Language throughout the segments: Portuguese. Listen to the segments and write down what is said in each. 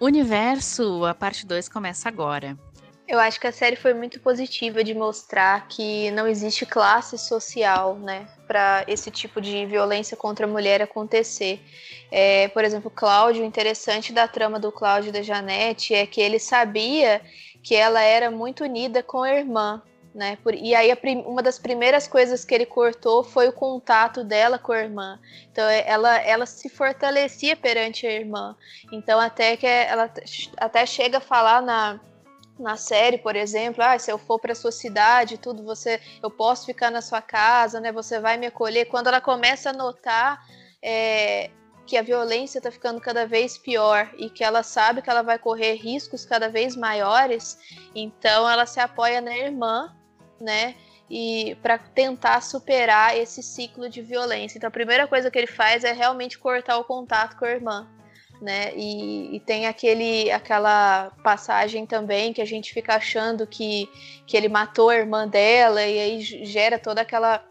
Universo, a parte 2 começa agora. Eu acho que a série foi muito positiva de mostrar que não existe classe social, né, para esse tipo de violência contra a mulher acontecer. É, por exemplo, Cláudio, o interessante da trama do Cláudio e da Janete é que ele sabia que ela era muito unida com a irmã, né? Por, e aí uma das primeiras coisas que ele cortou foi o contato dela com a irmã. Então é, ela, ela se fortalecia perante a irmã. Então até que ela até chega a falar na na série, por exemplo, ah, se eu for para sua cidade, tudo você, eu posso ficar na sua casa, né? Você vai me acolher. Quando ela começa a notar é, que a violência está ficando cada vez pior e que ela sabe que ela vai correr riscos cada vez maiores, então ela se apoia na irmã, né? E para tentar superar esse ciclo de violência. Então a primeira coisa que ele faz é realmente cortar o contato com a irmã né? E, e, tem aquele, aquela passagem também que a gente fica achando que, que ele matou a irmã dela e aí gera toda aquela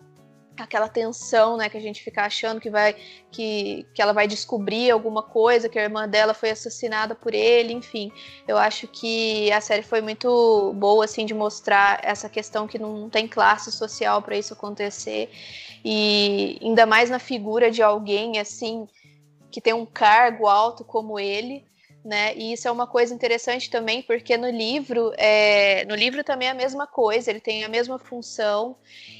aquela tensão, né, que a gente fica achando que vai que, que ela vai descobrir alguma coisa, que a irmã dela foi assassinada por ele, enfim. Eu acho que a série foi muito boa assim de mostrar essa questão que não tem classe social para isso acontecer e ainda mais na figura de alguém assim que tem um cargo alto como ele, né? E isso é uma coisa interessante também, porque no livro, é, no livro também é a mesma coisa, ele tem a mesma função,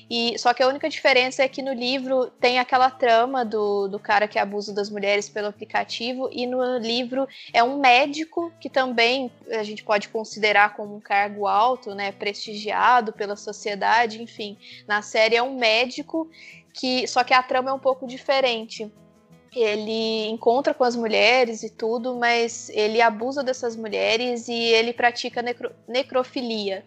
e só que a única diferença é que no livro tem aquela trama do, do cara que abusa das mulheres pelo aplicativo, e no livro é um médico que também a gente pode considerar como um cargo alto, né? Prestigiado pela sociedade, enfim. Na série é um médico que. Só que a trama é um pouco diferente ele encontra com as mulheres e tudo, mas ele abusa dessas mulheres e ele pratica necro necrofilia.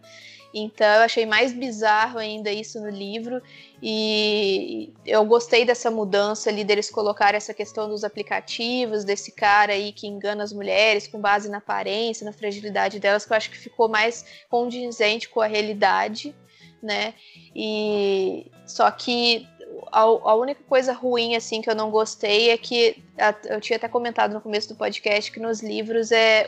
Então eu achei mais bizarro ainda isso no livro e eu gostei dessa mudança ali deles colocar essa questão dos aplicativos, desse cara aí que engana as mulheres com base na aparência, na fragilidade delas, que eu acho que ficou mais condizente com a realidade, né? E só que a, a, única coisa ruim, assim, que eu não gostei é que eu tinha até comentado no começo do podcast que nos livros é,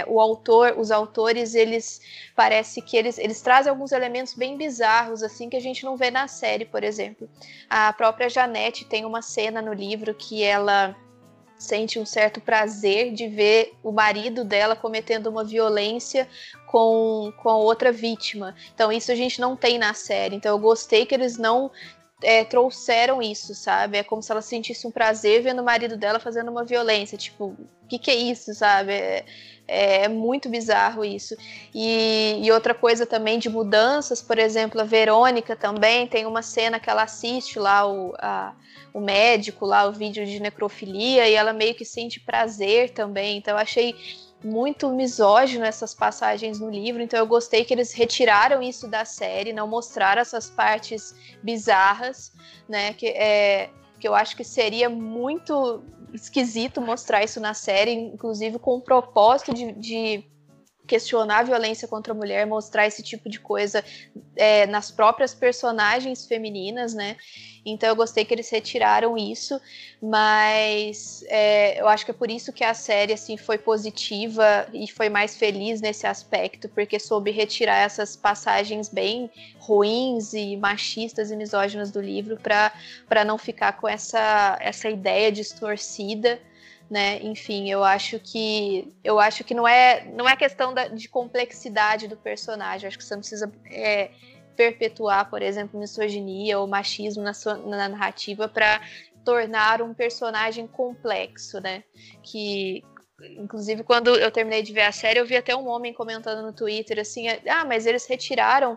é o autor, os autores, eles parece que eles, eles trazem alguns elementos bem bizarros, assim, que a gente não vê na série, por exemplo. A própria Janete tem uma cena no livro que ela sente um certo prazer de ver o marido dela cometendo uma violência com, com outra vítima. Então, isso a gente não tem na série. Então, eu gostei que eles não é, trouxeram isso, sabe? É como se ela sentisse um prazer vendo o marido dela fazendo uma violência. Tipo, o que, que é isso, sabe? É, é, muito bizarro isso. E, e, outra coisa também de mudanças, por exemplo, a Verônica também tem uma cena que ela assiste lá o, a, o médico, lá o vídeo de necrofilia, e ela meio que sente prazer também. Então eu achei muito misógino essas passagens no livro, então eu gostei que eles retiraram isso da série, não mostraram essas partes bizarras, né? Que, é, que eu acho que seria muito esquisito mostrar isso na série, inclusive com o propósito de, de questionar a violência contra a mulher, mostrar esse tipo de coisa é, nas próprias personagens femininas, né? Então eu gostei que eles retiraram isso, mas é, eu acho que é por isso que a série assim foi positiva e foi mais feliz nesse aspecto, porque soube retirar essas passagens bem ruins e machistas e misóginas do livro para não ficar com essa, essa ideia distorcida né? Enfim, eu acho que eu acho que não é não é questão da, de complexidade do personagem. Eu acho que você não precisa é, perpetuar, por exemplo, misoginia ou machismo na, sua, na narrativa para tornar um personagem complexo, né? Que inclusive quando eu terminei de ver a série, eu vi até um homem comentando no Twitter assim: "Ah, mas eles retiraram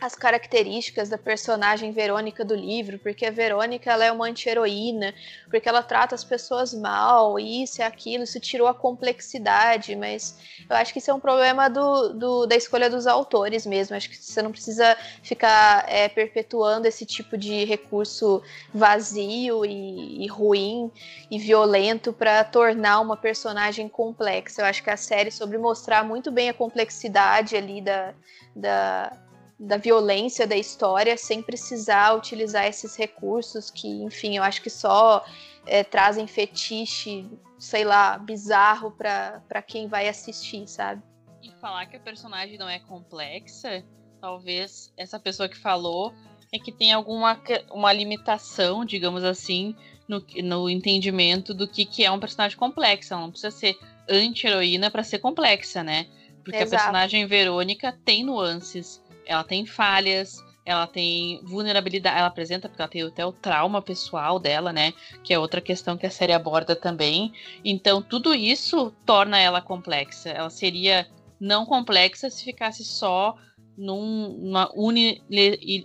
as características da personagem Verônica do livro, porque a Verônica ela é uma anti-heroína, porque ela trata as pessoas mal, isso e aquilo, isso tirou a complexidade, mas eu acho que isso é um problema do, do da escolha dos autores mesmo, acho que você não precisa ficar é, perpetuando esse tipo de recurso vazio e, e ruim e violento para tornar uma personagem complexa, eu acho que a série sobre mostrar muito bem a complexidade ali da, da da violência da história sem precisar utilizar esses recursos que, enfim, eu acho que só é, trazem fetiche sei lá, bizarro para quem vai assistir, sabe? E falar que a personagem não é complexa, talvez essa pessoa que falou é que tem alguma uma limitação, digamos assim, no, no entendimento do que, que é um personagem complexo. Ela não precisa ser anti-heroína para ser complexa, né? Porque Exato. a personagem Verônica tem nuances, ela tem falhas, ela tem vulnerabilidade, ela apresenta porque ela tem até o trauma pessoal dela, né? Que é outra questão que a série aborda também. Então, tudo isso torna ela complexa. Ela seria não complexa se ficasse só num, numa uni,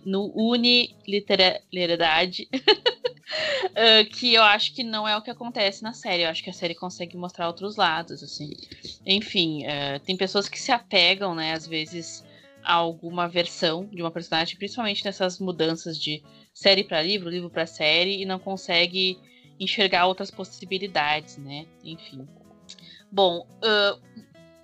no uniliteralidade, uh, que eu acho que não é o que acontece na série. Eu acho que a série consegue mostrar outros lados, assim. Enfim, uh, tem pessoas que se apegam, né, às vezes, alguma versão de uma personagem, principalmente nessas mudanças de série para livro, livro para série, e não consegue enxergar outras possibilidades, né? Enfim. Bom, uh,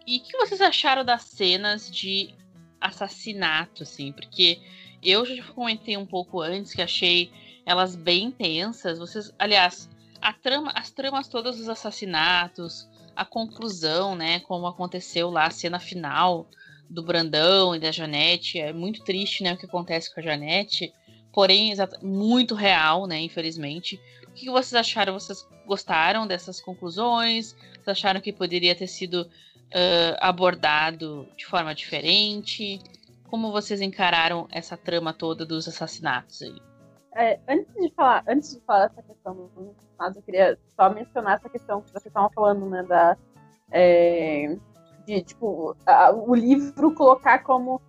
e o que vocês acharam das cenas de assassinato, assim? Porque eu já comentei um pouco antes que achei elas bem intensas. Vocês, aliás, a trama, as tramas todas dos assassinatos, a conclusão, né? Como aconteceu lá, a cena final do Brandão e da Janete. É muito triste, né? O que acontece com a Janete. Porém, muito real, né? Infelizmente. O que vocês acharam? Vocês gostaram dessas conclusões? Vocês acharam que poderia ter sido uh, abordado de forma diferente? Como vocês encararam essa trama toda dos assassinatos aí? É, antes de falar, antes de falar essa questão dos eu queria só mencionar essa questão que vocês estavam falando, né, da é, de tipo o livro colocar como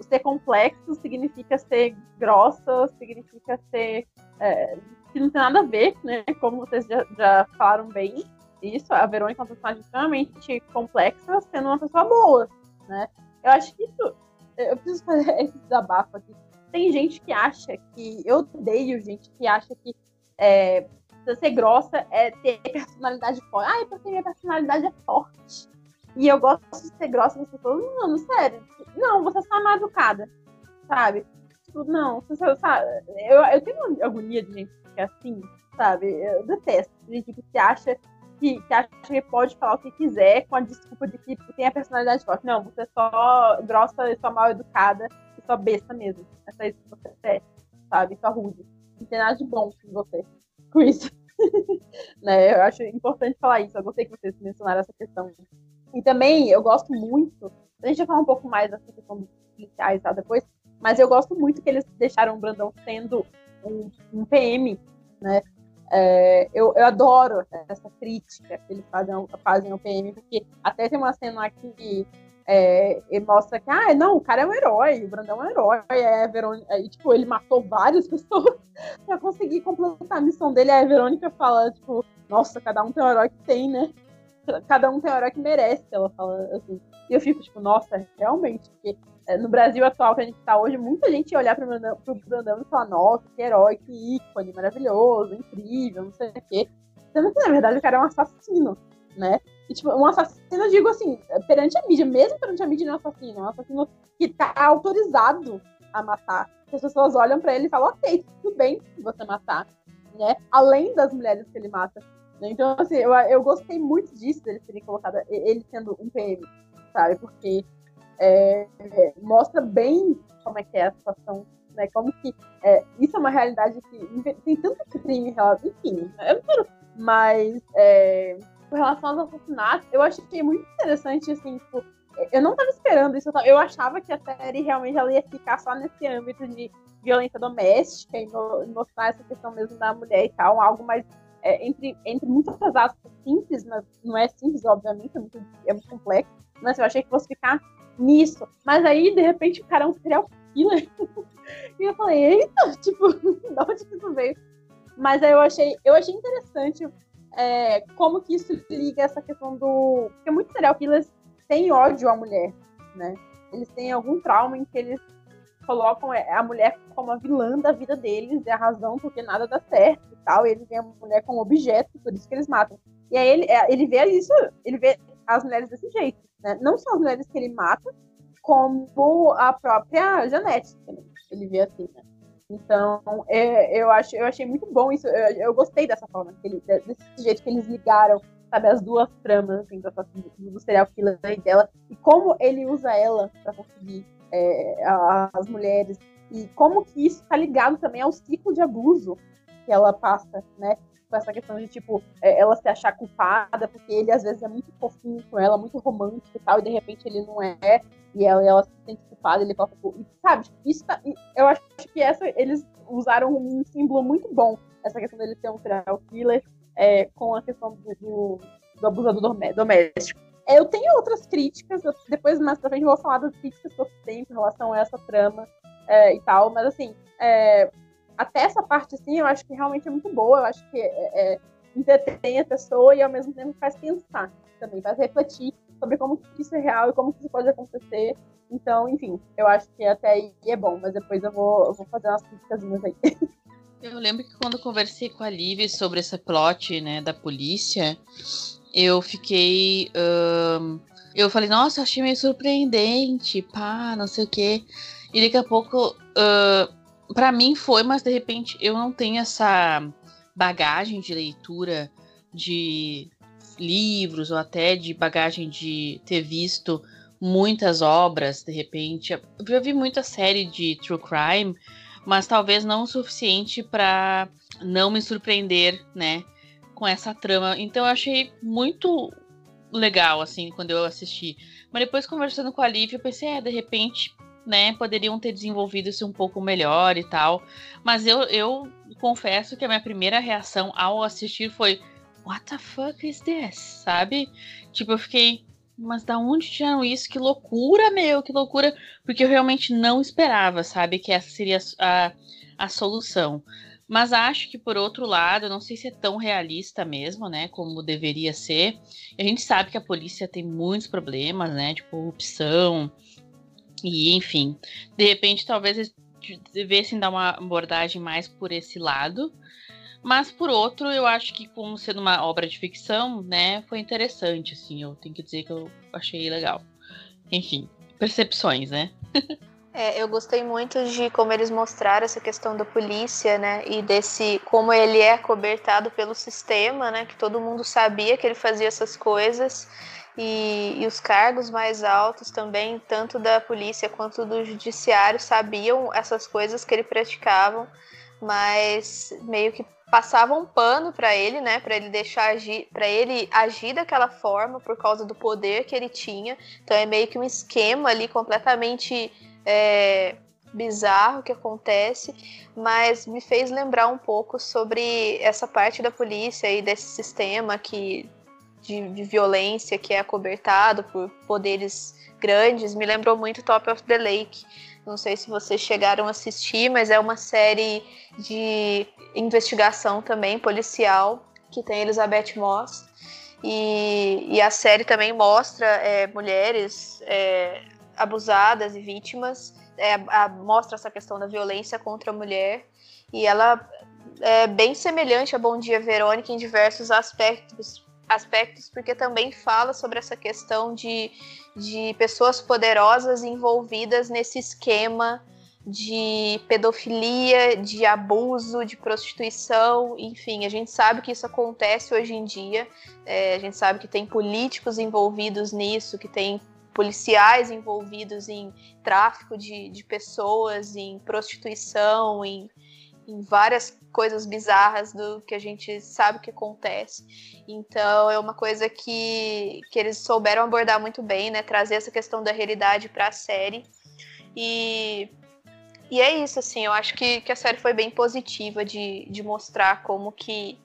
ser complexo significa ser grossa, significa ser é, que não tem nada a ver, né? Como vocês já, já falaram bem, isso, a Verônica é uma personagem extremamente complexa, sendo uma pessoa boa, né? Eu acho que isso. Eu preciso fazer esse desabafo aqui. Tem gente que acha que. Eu odeio gente que acha que é, ser grossa é ter personalidade forte. É porque minha personalidade é forte. E eu gosto de ser grossa, você falou, não, sério. Não, você é só mal educada, sabe? Tipo, não, você sabe. Eu, eu tenho agonia de gente que é assim, sabe? Eu detesto gente que se acha que, que acha que pode falar o que quiser com a desculpa de que tem a personalidade forte. Não, você é só grossa e só mal educada e só besta mesmo. É só isso que você é, sabe? Só rude. Não tem nada de bom com você com isso. né? Eu acho importante falar isso. Eu gostei que vocês mencionaram essa questão. E também eu gosto muito. A gente vai falar um pouco mais dessa questão dos policiais tá, depois, mas eu gosto muito que eles deixaram o Brandão sendo um, um PM, né? É, eu, eu, adoro essa crítica que eles fazem, fazem ao PM, porque até tem uma cena lá que é, mostra que, ah, não, o cara é um herói, o Brandão é um herói, é Verônica, e, tipo, ele matou várias pessoas pra conseguir completar a missão dele, aí a Verônica fala, tipo, nossa, cada um tem o herói que tem, né? Cada um tem o herói que merece, ela fala assim. E eu fico, tipo, nossa, realmente, porque é, no Brasil atual que a gente está hoje, muita gente ia olhar para o Brandão e falar, nossa, que herói, que ícone, maravilhoso, incrível, não sei o quê. Sendo que, na verdade, o cara é um assassino, né? E, tipo, um assassino, eu digo assim, perante a mídia, mesmo perante a mídia, ele é um assassino. É um assassino que está autorizado a matar. As pessoas olham para ele e falam, ok, tudo bem você matar, né? Além das mulheres que ele mata. Então, assim, eu, eu gostei muito disso, dele terem colocado ele sendo um PM, sabe? Porque é, é, mostra bem como é que é a situação, né? Como que é, isso é uma realidade que tem tanto crime, enfim, eu não quero, mas é, com relação aos assassinatos, eu achei muito interessante, assim, tipo, eu não estava esperando isso, eu achava que a série realmente ela ia ficar só nesse âmbito de violência doméstica e mostrar essa questão mesmo da mulher e tal, algo mais é, entre, entre muitas aspas simples, mas não é simples, obviamente, é muito, é muito complexo, mas eu achei que fosse ficar nisso. Mas aí, de repente, o cara é um serial killer. e eu falei, eita, tipo, de onde que isso veio? Mas aí eu achei, eu achei interessante é, como que isso liga essa questão do. Porque muitos serial killers têm ódio à mulher, né? Eles têm algum trauma em que eles colocam é, a mulher como a vilã da vida deles, é a razão porque nada dá certo e tal. E eles veem a mulher como objeto, por isso que eles matam. E aí ele, é, ele vê isso, ele vê as mulheres desse jeito. Né? Não só as mulheres que ele mata, como a própria Janete também. Ele vê assim, né? Então, é, eu, acho, eu achei muito bom isso. Eu, eu gostei dessa forma, ele, desse jeito que eles ligaram, sabe, as duas tramas assim, do, do serial killer e dela, e como ele usa ela para conseguir é, as mulheres, e como que isso está ligado também ao ciclo de abuso que ela passa, né? Com essa questão de, tipo, é, ela se achar culpada, porque ele às vezes é muito fofinho com ela, muito romântico e tal, e de repente ele não é, e ela, ela se sente culpada, ele coloca. E, sabe, isso tá, eu acho que essa, eles usaram um símbolo muito bom, essa questão dele ser um serial killer, é, com a questão do, do, do abusador doméstico. É, eu tenho outras críticas, depois mais pra frente eu vou falar das críticas que eu tenho em relação a essa trama é, e tal, mas assim, é, até essa parte assim, eu acho que realmente é muito boa, eu acho que é, é, entretém a pessoa e ao mesmo tempo faz pensar também, faz refletir sobre como isso é real e como isso pode acontecer. Então, enfim, eu acho que até aí é bom, mas depois eu vou, eu vou fazer umas críticas aí. Eu lembro que quando conversei com a Liv sobre esse plot, né, da polícia, eu fiquei. Eu falei, nossa, achei meio surpreendente, pá, não sei o quê. E daqui a pouco, uh, para mim foi, mas de repente eu não tenho essa bagagem de leitura de livros ou até de bagagem de ter visto muitas obras, de repente. Eu vi muita série de true crime, mas talvez não o suficiente para não me surpreender, né, com essa trama. Então eu achei muito legal assim quando eu assisti. Mas depois conversando com a Liv, eu pensei, é, de repente, né, poderiam ter desenvolvido isso um pouco melhor e tal. Mas eu, eu confesso que a minha primeira reação ao assistir foi What the fuck is this? Sabe? Tipo, eu fiquei, mas da onde tiraram isso? Que loucura, meu, que loucura. Porque eu realmente não esperava, sabe, que essa seria a, a solução. Mas acho que, por outro lado, não sei se é tão realista mesmo, né? Como deveria ser. A gente sabe que a polícia tem muitos problemas, né? De corrupção. E, enfim. De repente, talvez eles devessem dar uma abordagem mais por esse lado. Mas por outro, eu acho que como sendo uma obra de ficção, né, foi interessante, assim, eu tenho que dizer que eu achei legal. Enfim, percepções, né? É, eu gostei muito de como eles mostraram essa questão da polícia, né? E desse como ele é cobertado pelo sistema, né? Que todo mundo sabia que ele fazia essas coisas. E, e os cargos mais altos também, tanto da polícia quanto do judiciário, sabiam essas coisas que ele praticava, mas meio que passava um pano para ele, né, para ele deixar agir, para ele agir daquela forma por causa do poder que ele tinha. Então é meio que um esquema ali completamente é, bizarro que acontece, mas me fez lembrar um pouco sobre essa parte da polícia e desse sistema que de, de violência que é acobertado por poderes grandes. Me lembrou muito Top of the Lake não sei se vocês chegaram a assistir, mas é uma série de investigação também, policial, que tem Elizabeth Moss. E, e a série também mostra é, mulheres é, abusadas e vítimas, é, a, mostra essa questão da violência contra a mulher. E ela é bem semelhante a Bom Dia Verônica em diversos aspectos, aspectos, porque também fala sobre essa questão de, de pessoas poderosas envolvidas nesse esquema de pedofilia, de abuso, de prostituição, enfim, a gente sabe que isso acontece hoje em dia, é, a gente sabe que tem políticos envolvidos nisso, que tem policiais envolvidos em tráfico de, de pessoas, em prostituição, em, em várias coisas bizarras do que a gente sabe que acontece. Então é uma coisa que, que eles souberam abordar muito bem, né? Trazer essa questão da realidade para a série. E, e é isso, assim, eu acho que, que a série foi bem positiva de, de mostrar como que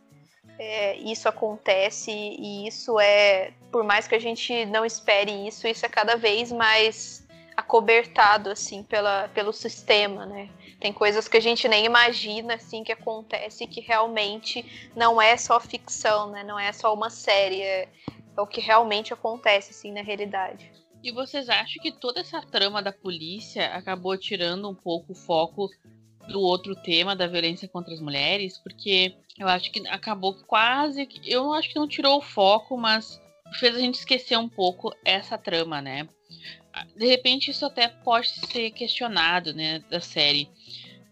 é, isso acontece e isso é, por mais que a gente não espere isso, isso é cada vez mais acobertado, assim, pela, pelo sistema, né? Tem coisas que a gente nem imagina assim que acontece que realmente não é só ficção, né? Não é só uma série, é, é o que realmente acontece assim na realidade. E vocês acham que toda essa trama da polícia acabou tirando um pouco o foco do outro tema da violência contra as mulheres? Porque eu acho que acabou quase. Eu acho que não tirou o foco, mas fez a gente esquecer um pouco essa trama, né? De repente isso até pode ser questionado, né, da série.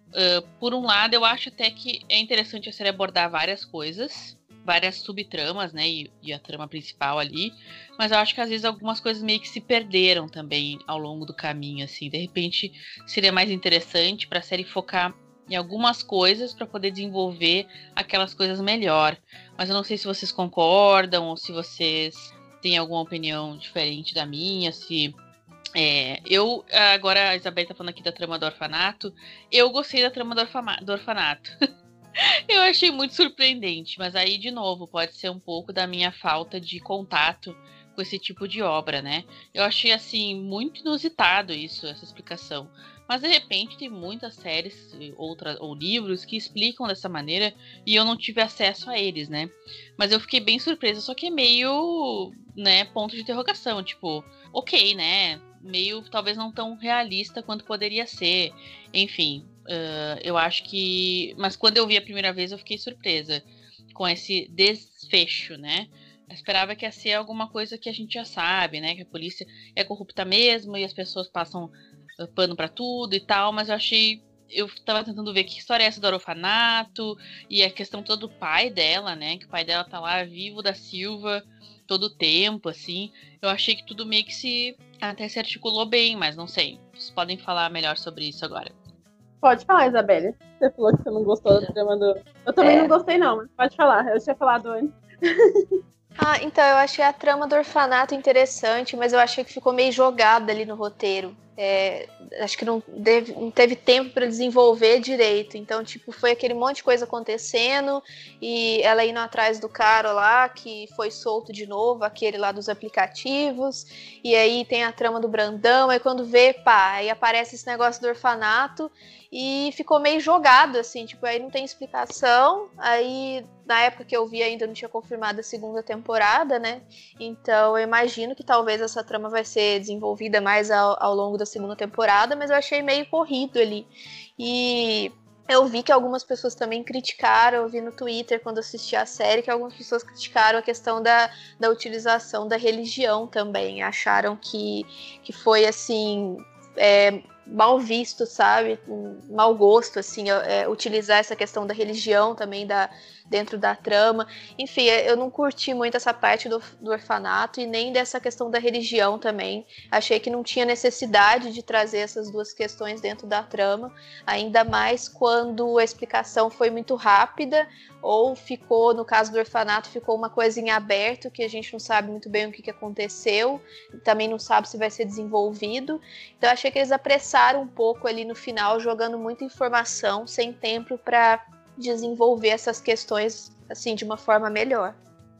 uh, por um lado, eu acho até que é interessante a série abordar várias coisas, várias subtramas, né? E, e, a trama principal ali. Mas eu acho que às vezes algumas coisas meio que se perderam também ao longo do caminho, assim. De repente seria mais interessante para a série focar em algumas coisas para poder desenvolver aquelas coisas melhor. Mas eu não sei se vocês concordam ou se vocês têm alguma opinião diferente da minha, se é, eu, agora a Isabel tá falando aqui da trama do orfanato. Eu gostei da trama do, orfanato. Do orfanato. eu achei muito surpreendente, mas aí, de novo, pode ser um pouco da minha falta de contato com esse tipo de obra, né? Eu achei, assim, muito inusitado isso, essa explicação. Mas de repente tem muitas séries outra, ou livros que explicam dessa maneira e eu não tive acesso a eles, né? Mas eu fiquei bem surpresa, só que é meio, né, ponto de interrogação, tipo, ok, né? Meio talvez não tão realista quanto poderia ser. Enfim, uh, eu acho que. Mas quando eu vi a primeira vez eu fiquei surpresa com esse desfecho, né? Eu esperava que ia ser alguma coisa que a gente já sabe, né? Que a polícia é corrupta mesmo e as pessoas passam pano para tudo e tal, mas eu achei. Eu tava tentando ver que história é essa do orfanato e a questão toda do pai dela, né? Que o pai dela tá lá vivo da Silva todo o tempo, assim. Eu achei que tudo meio que se até se articulou bem, mas não sei. Vocês podem falar melhor sobre isso agora. Pode falar, Isabelle. Você falou que você não gostou do tema do. Eu também é. não gostei, não, mas pode falar. Eu tinha falado antes. ah, então eu achei a trama do orfanato interessante, mas eu achei que ficou meio jogada ali no roteiro. É, acho que não, deve, não teve tempo para desenvolver direito. Então, tipo, foi aquele monte de coisa acontecendo e ela indo atrás do cara lá que foi solto de novo, aquele lá dos aplicativos. E aí tem a trama do Brandão. Aí quando vê, pá, aí aparece esse negócio do orfanato e ficou meio jogado, assim, tipo, aí não tem explicação. Aí, na época que eu vi, ainda não tinha confirmado a segunda temporada, né? Então, eu imagino que talvez essa trama vai ser desenvolvida mais ao, ao longo da segunda temporada, mas eu achei meio corrido ali. E eu vi que algumas pessoas também criticaram, eu vi no Twitter quando assisti a série, que algumas pessoas criticaram a questão da, da utilização da religião também. Acharam que, que foi assim. É, mal visto, sabe? Um mau gosto, assim, é, utilizar essa questão da religião também da, dentro da trama. Enfim, é, eu não curti muito essa parte do, do orfanato e nem dessa questão da religião também. Achei que não tinha necessidade de trazer essas duas questões dentro da trama, ainda mais quando a explicação foi muito rápida ou ficou, no caso do orfanato, ficou uma coisa em aberto que a gente não sabe muito bem o que, que aconteceu, também não sabe se vai ser desenvolvido. Então achei que eles apressaram um pouco ali no final, jogando muita informação, sem tempo para desenvolver essas questões assim de uma forma melhor.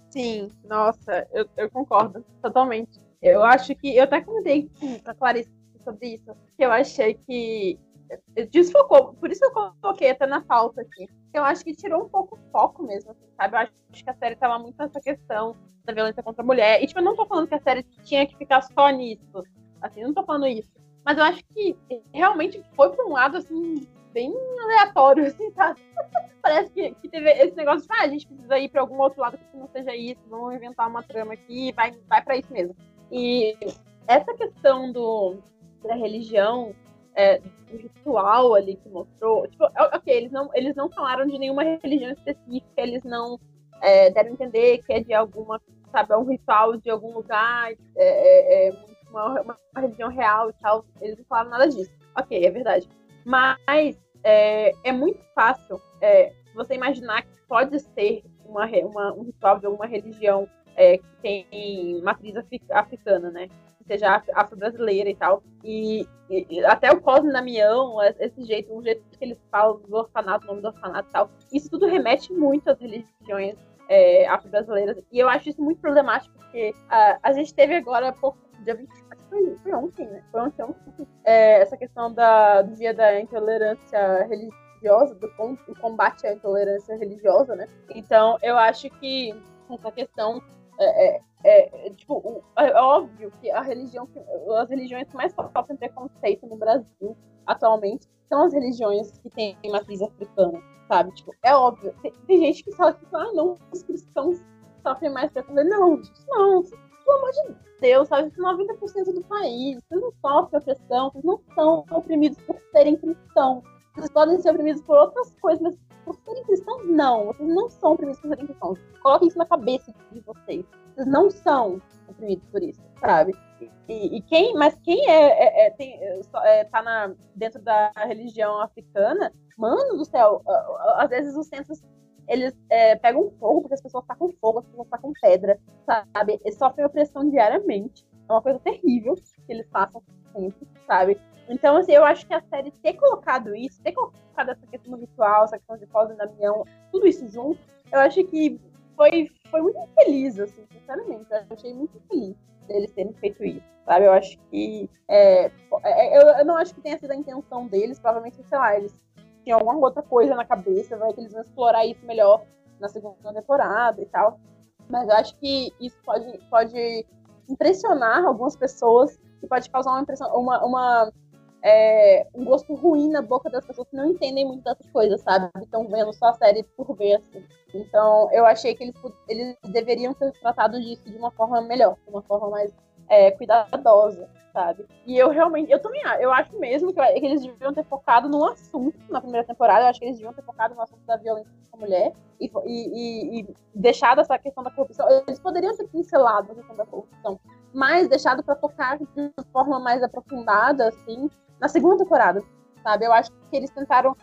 Sim, nossa, eu, eu concordo totalmente. Eu acho que eu até comentei com a Clarice sobre isso, que eu achei que desfocou, por isso eu coloquei até na pauta aqui. Eu acho que tirou um pouco o foco mesmo, assim, sabe? Eu acho que a série tava muito nessa questão da violência contra a mulher. E, tipo, eu não tô falando que a série tinha que ficar só nisso. Assim, não tô falando isso. Mas eu acho que realmente foi pra um lado, assim, bem aleatório, assim, sabe? Parece que, que teve esse negócio de, ah, a gente precisa ir pra algum outro lado que não seja isso, vamos inventar uma trama aqui, vai, vai pra isso mesmo. E essa questão do, da religião, é, do ritual ali que mostrou, tipo, ok, eles não, eles não falaram de nenhuma religião específica, eles não é, deram entender que é de alguma, sabe, é um ritual de algum lugar, é, é, é uma, uma, religião real e tal, eles não falaram nada disso. Ok, é verdade. Mas é, é muito fácil é, você imaginar que pode ser uma, uma, um ritual de alguma religião é, que tem matriz africana, né? Que seja afro-brasileira e tal. E, e, até o Cosme Damião, esse jeito, o jeito que eles falam do orfanato, o nome do orfanato e tal, isso tudo remete muito às religiões é, afro-brasileiras. E eu acho isso muito problemático, porque a, a gente teve agora, pouco, dia 20, foi, foi ontem, né? Foi ontem, ontem. É, essa questão da, do dia da intolerância religiosa, do, do combate à intolerância religiosa, né? Então, eu acho que essa questão é, é, é, tipo, é óbvio que a religião, as religiões que mais sofrem preconceito no Brasil atualmente são as religiões que têm matriz africana, sabe? Tipo, é óbvio. Tem, tem gente que fala que, ah, não, os cristãos sofrem mais preconceito. Não, não, pelo amor de Deus, sabe? 90% do país, vocês não sofrem opressão, vocês não são oprimidos por serem cristãos, Vocês podem ser oprimidos por outras coisas, mas por serem cristãos, não. Vocês não são oprimidos por serem cristãos. Coloquem isso na cabeça de vocês. Vocês não são oprimidos por isso, sabe? E, e quem, mas quem é, é, é, tem, é, tá na, dentro da religião africana, mano do céu, às vezes os centros eles é, pegam fogo porque as pessoas estão com fogo, as pessoas estão com pedra, sabe? Eles sofrem opressão diariamente. É uma coisa terrível que eles passam sempre, sabe? Então, assim, eu acho que a série ter colocado isso, ter colocado essa questão ritual, essa questão de Fosa da Damião, tudo isso junto, eu acho que foi, foi muito feliz, assim, sinceramente. Eu achei muito feliz deles terem feito isso, sabe? Eu acho que. É, é, eu, eu não acho que tenha sido a intenção deles, provavelmente, sei lá, eles tinham alguma outra coisa na cabeça, vai que eles vão explorar isso melhor na segunda temporada e tal. Mas eu acho que isso pode, pode impressionar algumas pessoas e pode causar uma impressão, uma, uma é, um gosto ruim na boca das pessoas que não entendem muito dessas coisas, sabe? Estão vendo só a série por ver, assim. Então, eu achei que eles, eles deveriam ter tratado disso de uma forma melhor, de uma forma mais é, cuidadosa, sabe? E eu realmente, eu também eu acho mesmo que, que, eles deviam ter focado no assunto na primeira temporada, eu acho que eles deviam ter focado no assunto da violência contra a mulher e, e, e, deixado essa questão da corrupção. Eles poderiam ter pincelado a questão da corrupção, mas deixado para tocar de forma mais aprofundada, assim, na segunda temporada, sabe? Eu acho que eles tentaram,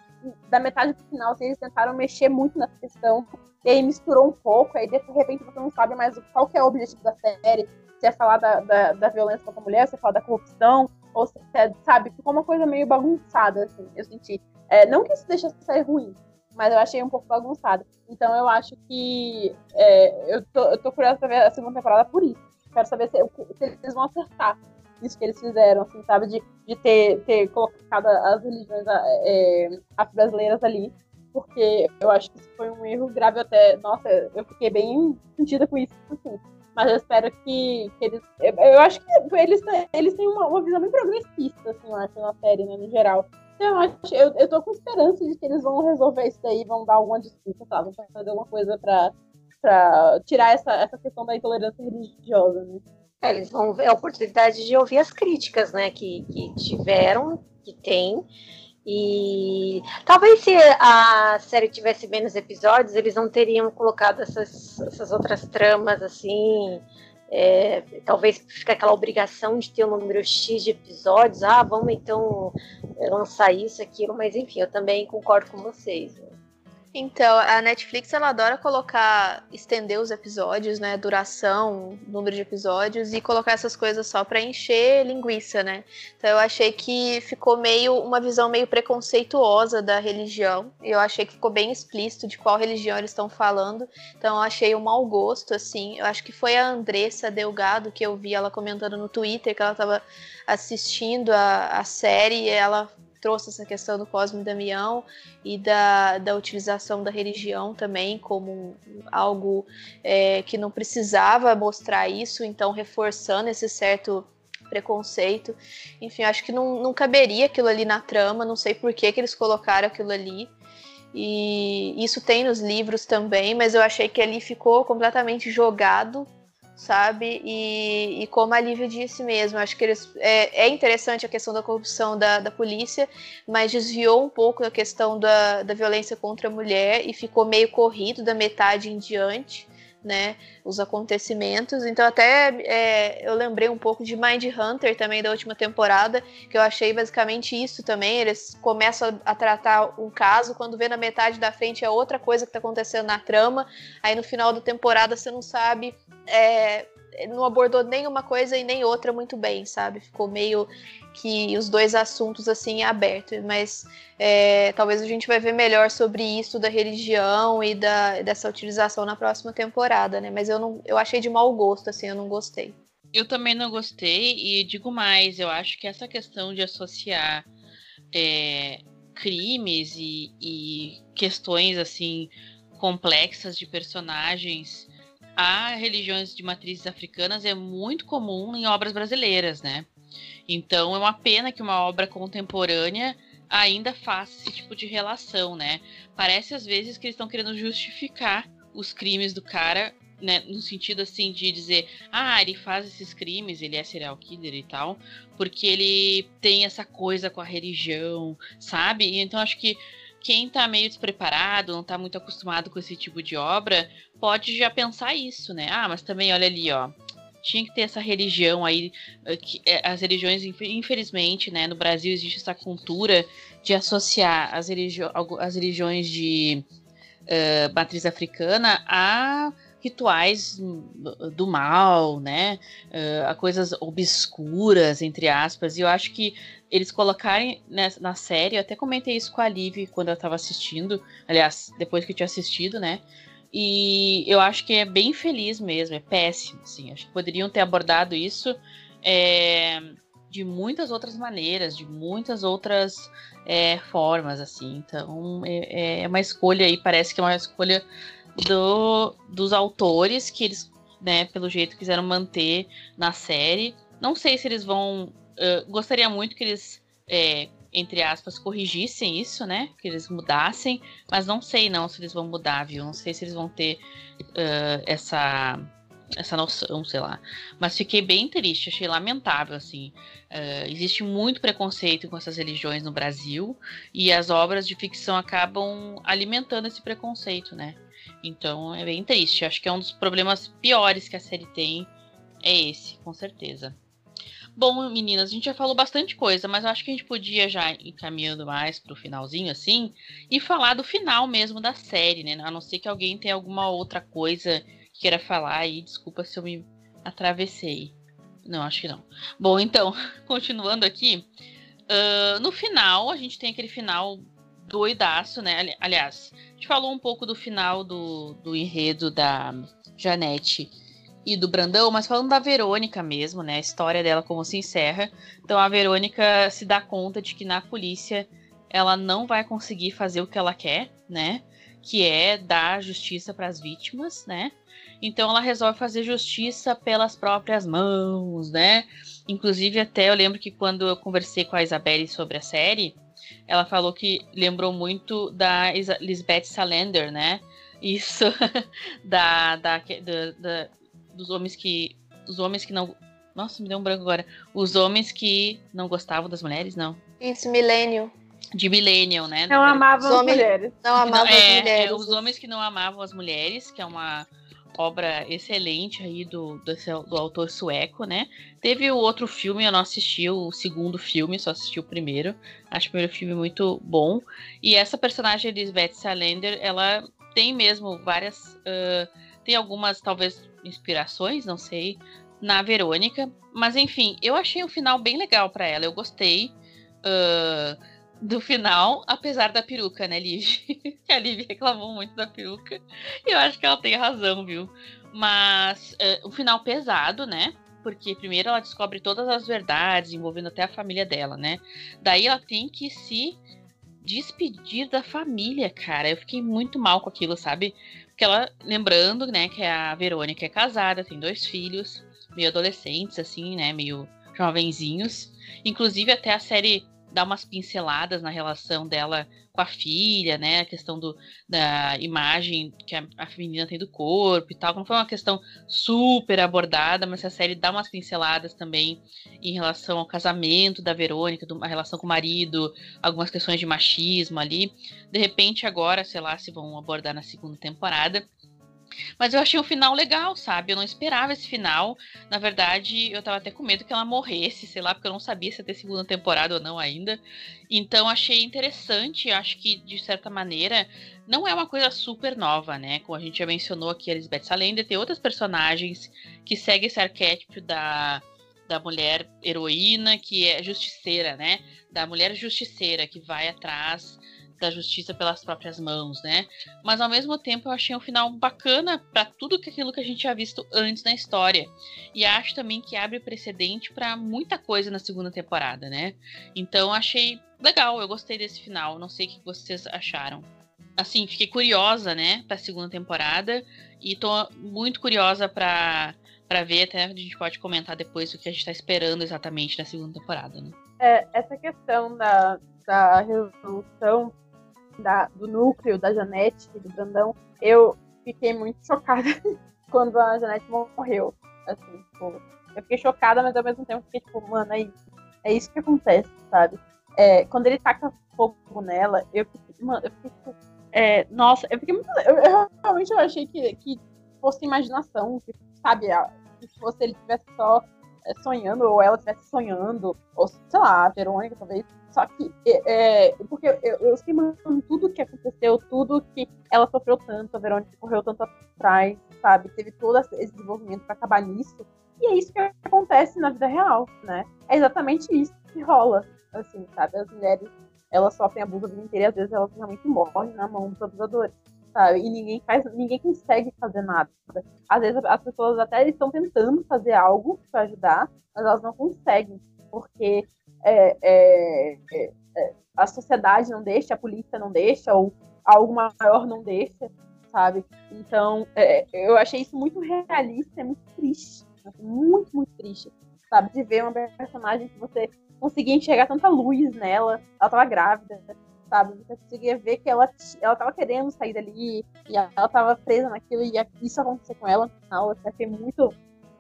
da metade pro final, assim, eles tentaram mexer muito nessa questão, e aí misturou um pouco, aí de repente você não sabe mais qual que é o objetivo da série, se é falar da, da, da violência contra a mulher, se é falar da corrupção, ou se é, sabe, ficou uma coisa meio bagunçada, assim, eu senti. É, não que isso deixe a série ruim, mas eu achei um pouco bagunçada. Então eu acho que é, eu, tô, eu tô curiosa pra ver a segunda temporada por isso. Quero saber se, se eles vão acertar isso que eles fizeram, assim, sabe? De, de ter, ter colocado as religiões é, afro-brasileiras ali. Porque eu acho que isso foi um erro grave até. Nossa, eu fiquei bem sentida com isso, assim. Mas eu espero que, que eles. Eu acho que eles, eles têm uma, uma visão bem progressista, assim, eu acho, na série, né, no geral. Então, eu, acho, eu, eu tô com esperança de que eles vão resolver isso daí, vão dar alguma desculpa, tá? Vão fazer alguma coisa pra, pra tirar essa, essa questão da intolerância religiosa, né? É, eles vão ver a oportunidade de ouvir as críticas, né, que, que tiveram, que tem. E talvez se a série tivesse menos episódios, eles não teriam colocado essas, essas outras tramas assim. É, talvez fique aquela obrigação de ter um número X de episódios. Ah, vamos então lançar isso, aquilo, mas enfim, eu também concordo com vocês. Né? Então, a Netflix ela adora colocar, estender os episódios, né, duração, número de episódios e colocar essas coisas só para encher linguiça, né? Então eu achei que ficou meio uma visão meio preconceituosa da religião. Eu achei que ficou bem explícito de qual religião eles estão falando. Então eu achei um mau gosto assim. Eu acho que foi a Andressa Delgado que eu vi ela comentando no Twitter que ela estava assistindo a, a série e ela trouxe essa questão do Cosme Damião e da, da utilização da religião também como algo é, que não precisava mostrar isso, então reforçando esse certo preconceito. Enfim, acho que não, não caberia aquilo ali na trama, não sei por que, que eles colocaram aquilo ali. E isso tem nos livros também, mas eu achei que ali ficou completamente jogado sabe? E, e, como a Lívia disse mesmo, acho que eles, é, é, interessante a questão da corrupção da, da polícia, mas desviou um pouco a questão da, da violência contra a mulher e ficou meio corrido da metade em diante. Né, os acontecimentos. Então, até é, eu lembrei um pouco de Mind Hunter também da última temporada, que eu achei basicamente isso também. Eles começam a, a tratar um caso, quando vê na metade da frente é outra coisa que está acontecendo na trama. Aí no final da temporada você não sabe é, não abordou nem uma coisa e nem outra muito bem, sabe? Ficou meio que os dois assuntos assim abertos, mas é, talvez a gente vai ver melhor sobre isso da religião e da, dessa utilização na próxima temporada, né? Mas eu não, eu achei de mau gosto, assim, eu não gostei. Eu também não gostei e digo mais, eu acho que essa questão de associar é, crimes e, e questões assim complexas de personagens a religiões de matrizes africanas é muito comum em obras brasileiras, né? Então é uma pena que uma obra contemporânea ainda faça esse tipo de relação, né? Parece às vezes que eles estão querendo justificar os crimes do cara né, no sentido assim de dizer, ah, ele faz esses crimes, ele é serial killer e tal, porque ele tem essa coisa com a religião, sabe? Então acho que quem tá meio despreparado, não tá muito acostumado com esse tipo de obra, pode já pensar isso, né? Ah, mas também olha ali, ó, tinha que ter essa religião aí, eh, que, eh, as religiões, infelizmente, né, no Brasil existe essa cultura de associar as, religi as religiões de uh, matriz africana a rituais do mal, né, uh, a coisas obscuras, entre aspas, e eu acho que eles colocarem nessa, na série, eu até comentei isso com a Liv quando eu tava assistindo, aliás, depois que eu tinha assistido, né, e eu acho que é bem feliz mesmo, é péssimo, assim. Acho que poderiam ter abordado isso é, de muitas outras maneiras, de muitas outras é, formas, assim. Então é, é, uma escolha aí, parece que é uma escolha do, dos autores que eles, né, pelo jeito, quiseram manter na série. Não sei se eles vão. Uh, gostaria muito que eles é, entre aspas, corrigissem isso, né? Que eles mudassem, mas não sei não se eles vão mudar, viu? Não sei se eles vão ter uh, essa essa noção, sei lá. Mas fiquei bem triste, achei lamentável, assim. Uh, existe muito preconceito com essas religiões no Brasil e as obras de ficção acabam alimentando esse preconceito, né? Então é bem triste. Acho que é um dos problemas piores que a série tem. É esse, com certeza. Bom, meninas, a gente já falou bastante coisa, mas acho que a gente podia já ir caminhando mais pro finalzinho, assim, e falar do final mesmo da série, né? A não ser que alguém tenha alguma outra coisa que queira falar aí. Desculpa se eu me atravessei. Não, acho que não. Bom, então, continuando aqui. Uh, no final, a gente tem aquele final doidaço, né? Aliás, a gente falou um pouco do final do, do enredo da Janete e do Brandão, mas falando da Verônica mesmo, né? A história dela como se encerra. Então a Verônica se dá conta de que na polícia ela não vai conseguir fazer o que ela quer, né? Que é dar justiça para as vítimas, né? Então ela resolve fazer justiça pelas próprias mãos, né? Inclusive até eu lembro que quando eu conversei com a Isabelle sobre a série, ela falou que lembrou muito da Lisbeth Salander, né? Isso da, da, da, da dos homens que. Os homens que não. Nossa, me deu um branco agora. Os homens que não gostavam das mulheres, não. Isso, milênio. De millennial, né? Não amavam as mulheres. Não amavam as é, mulheres. É, os homens que não amavam as mulheres, que é uma obra excelente aí do, do, do, autor sueco, né? Teve o outro filme, eu não assisti o segundo filme, só assisti o primeiro. Acho o primeiro filme muito bom. E essa personagem, Lisbeth Salander, ela tem mesmo várias. Uh, tem algumas, talvez, inspirações, não sei, na Verônica. Mas enfim, eu achei o final bem legal para ela. Eu gostei uh, do final, apesar da peruca, né, Liv? a Liv reclamou muito da peruca. E eu acho que ela tem razão, viu? Mas uh, o final pesado, né? Porque primeiro ela descobre todas as verdades, envolvendo até a família dela, né? Daí ela tem que se despedir da família, cara. Eu fiquei muito mal com aquilo, sabe? que ela, lembrando, né, que a Verônica é casada, tem dois filhos, meio adolescentes, assim, né, meio jovenzinhos. Inclusive, até a série dá umas pinceladas na relação dela com a filha, né? A questão do, da imagem que a, a menina tem do corpo e tal. Não foi uma questão super abordada, mas a série dá umas pinceladas também em relação ao casamento da Verônica, do, a relação com o marido, algumas questões de machismo ali. De repente, agora, sei lá, se vão abordar na segunda temporada. Mas eu achei o final legal, sabe? Eu não esperava esse final. Na verdade, eu tava até com medo que ela morresse, sei lá, porque eu não sabia se ia ter segunda temporada ou não ainda. Então achei interessante, acho que de certa maneira não é uma coisa super nova, né? Como a gente já mencionou aqui, a Elizabeth Salender tem outras personagens que seguem esse arquétipo da da mulher heroína que é justiceira, né? Da mulher justiceira que vai atrás da justiça pelas próprias mãos, né? Mas ao mesmo tempo eu achei um final bacana para tudo aquilo que a gente já visto antes na história. E acho também que abre precedente para muita coisa na segunda temporada, né? Então achei legal, eu gostei desse final. Não sei o que vocês acharam. Assim, fiquei curiosa, né, para a segunda temporada e tô muito curiosa para para ver até a gente pode comentar depois o que a gente está esperando exatamente na segunda temporada, né? É, essa questão da, da resolução da, do núcleo da Janete do Brandão, eu fiquei muito chocada. quando a Janete morreu. Assim, tipo, eu fiquei chocada, mas ao mesmo tempo fiquei tipo, mano, é isso, é isso que acontece, sabe? É, quando ele taca fogo nela, eu fiquei, mano, eu fiquei tipo, é, nossa, eu fiquei muito. Eu, eu, realmente eu achei que, que fosse imaginação, que, sabe, que fosse ele tivesse só é, sonhando, ou ela estivesse sonhando, ou sei lá, a Verônica talvez. Só que, é, é porque eu, eu fiquei mandando tudo que aconteceu, tudo que ela sofreu tanto, a Verônica correu tanto atrás, sabe? Teve todo esse desenvolvimento para acabar nisso. E é isso que acontece na vida real, né? É exatamente isso que rola, assim, sabe? As mulheres, elas sofrem abuso a vida inteira e às vezes elas realmente morrem na mão dos abusadores, sabe? E ninguém faz, ninguém consegue fazer nada. Às vezes as pessoas até estão tentando fazer algo para ajudar, mas elas não conseguem, porque é, é, é, é, a sociedade não deixa, a polícia não deixa, ou algo maior não deixa, sabe? Então, é, eu achei isso muito realista, é muito triste, muito, muito triste, sabe? De ver uma personagem que você conseguia enxergar tanta luz nela, ela tava grávida, sabe? Você conseguia ver que ela, ela tava querendo sair dali, e ela tava presa naquilo, e isso aconteceu com ela no final, eu achei muito...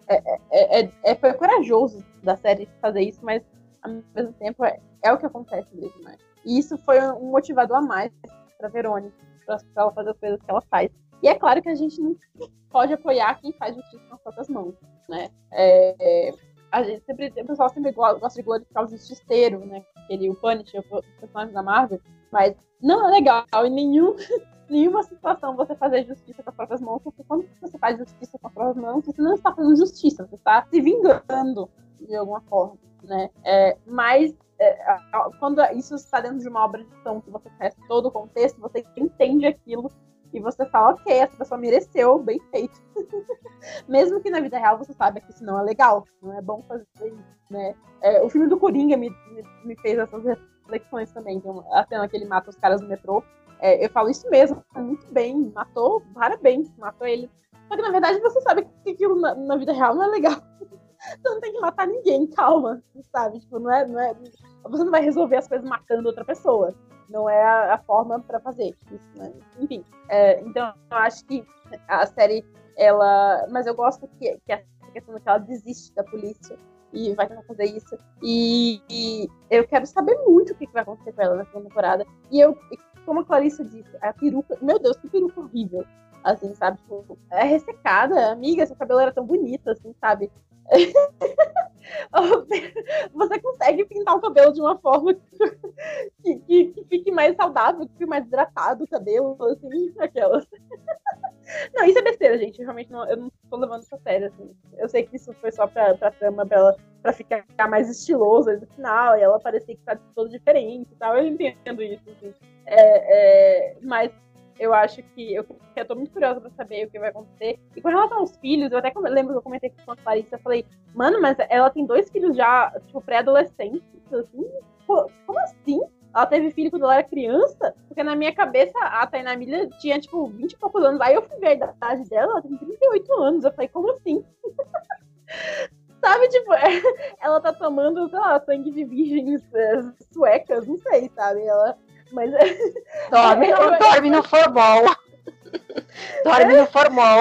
É, é, é, é, foi corajoso da série fazer isso, mas ao mesmo tempo é, é o que acontece mesmo, né? E isso foi um motivador a mais para Verônica, para ela fazer as coisas que ela faz. E é claro que a gente não pode apoiar quem faz justiça com as próprias mãos, né? É, a gente sempre, o pessoal sempre gosta de glorificar o justiceiro, né? Aquele, o Punisher, o personagem da Marvel, mas não é legal em nenhum, nenhuma situação você fazer justiça com as próprias mãos, porque quando você faz justiça com as próprias mãos, você não está fazendo justiça, você está se vingando de alguma forma né? É, mas é, quando isso está dentro de uma obra de ficção que você conhece todo o contexto, você entende aquilo e você fala, ok, essa pessoa mereceu, bem feito. Mesmo que na vida real você saiba que isso não é legal, não é bom fazer isso, né? É, o filme do Coringa me, me, me, fez essas reflexões também. Então, a cena que ele mata os caras no metrô, é, eu falo isso mesmo, muito bem, matou, parabéns, matou ele. Só que na verdade você sabe que aquilo na, na vida real não é legal. Você não tem que matar ninguém, calma, sabe? Tipo, não é, não é. Você não vai resolver as coisas matando outra pessoa. Não é a, a forma para fazer isso, né? Enfim. É, então, eu acho que a série, ela. Mas eu gosto que, que a questão que ela desiste da polícia e vai tentar fazer isso. E, e, eu quero saber muito o que, vai acontecer com ela na segunda temporada. E eu, como a Clarissa disse, a peruca. Meu Deus, que peruca horrível. Assim, sabe? Tipo, é ressecada. Amiga, seu cabelo era tão bonito, assim, sabe? você consegue pintar o cabelo de uma forma que, que, que, fique mais saudável, que fique mais hidratado o cabelo, assim, aquelas. Não, isso é besteira, gente. Realmente não, eu não tô levando isso a sério, assim. Eu sei que isso foi só pra, pra trama, pra, ela, pra ficar mais estilosa no final, e ela parecia que tá todo diferente e tal. Eu entendo isso, assim. É, é, mas eu acho que eu, eu tô muito curiosa pra saber o que vai acontecer. E com relação aos filhos, eu até lembro que eu comentei com a Clarissa, eu falei, mano, mas ela tem dois filhos já, tipo, pré-adolescentes, assim? Como assim? Ela teve filho quando ela era criança? Porque na minha cabeça a Tainá Milha tinha, tipo, 20 e poucos anos. Aí eu fui ver a idade dela, ela tem 38 anos. Eu falei, como assim? sabe, tipo, ela tá tomando, sei lá, sangue de virgens é, suecas, não sei, sabe? Ela mas dorme, no, dorme no formol. dorme no formol.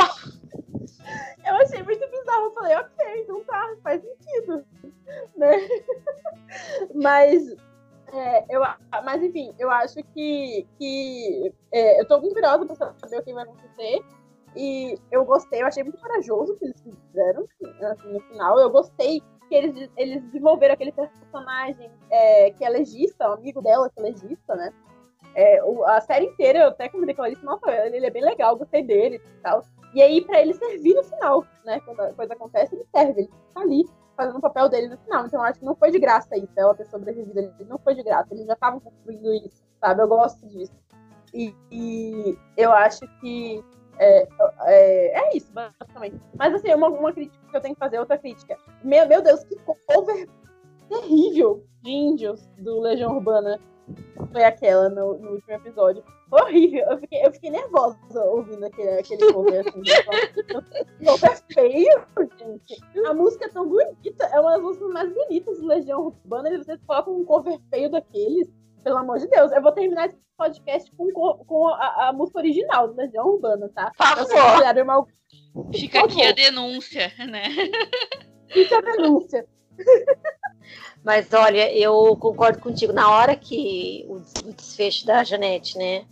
Eu achei muito bizarro. Eu falei, ok, então tá, faz sentido. Né? Mas é, eu, mas enfim, eu acho que, que é, eu tô muito curiosa pra saber o que vai acontecer. E eu gostei, eu achei muito corajoso o que eles fizeram assim, no final. Eu gostei que eles, eles desenvolveram aquele personagem é, que é legista, o amigo dela que é legista, né? É, o, a série inteira, eu até comentei com ela disse, nossa, ele é bem legal, gostei dele e tal. E aí, pra ele servir no final, né? Quando a coisa acontece, ele serve, ele tá ali fazendo o papel dele no final. Então, eu acho que não foi de graça isso, ela ter sobrevivido. Ele não foi de graça, eles já estavam construindo isso, sabe? Eu gosto disso. E, e eu acho que é, é, é, isso, basicamente. Mas assim, uma, uma crítica que eu tenho que fazer, outra crítica. Meu, meu Deus, que cover terrível de índios do Legião Urbana foi aquela no, no último episódio. Foi horrível. Eu fiquei, eu fiquei nervosa ouvindo aquele, aquele cover assim. cover feio, gente. A música é tão bonita. É uma das músicas mais bonitas do Legião Urbana. E vocês colocam um cover feio daqueles. Pelo amor de Deus, eu vou terminar esse podcast com, com a, a música original do Legião Urbana, tá? Por favor. Uma, Fica aqui a denúncia, né? Fica a denúncia. Mas olha, eu concordo contigo. Na hora que o desfecho da Janete, né?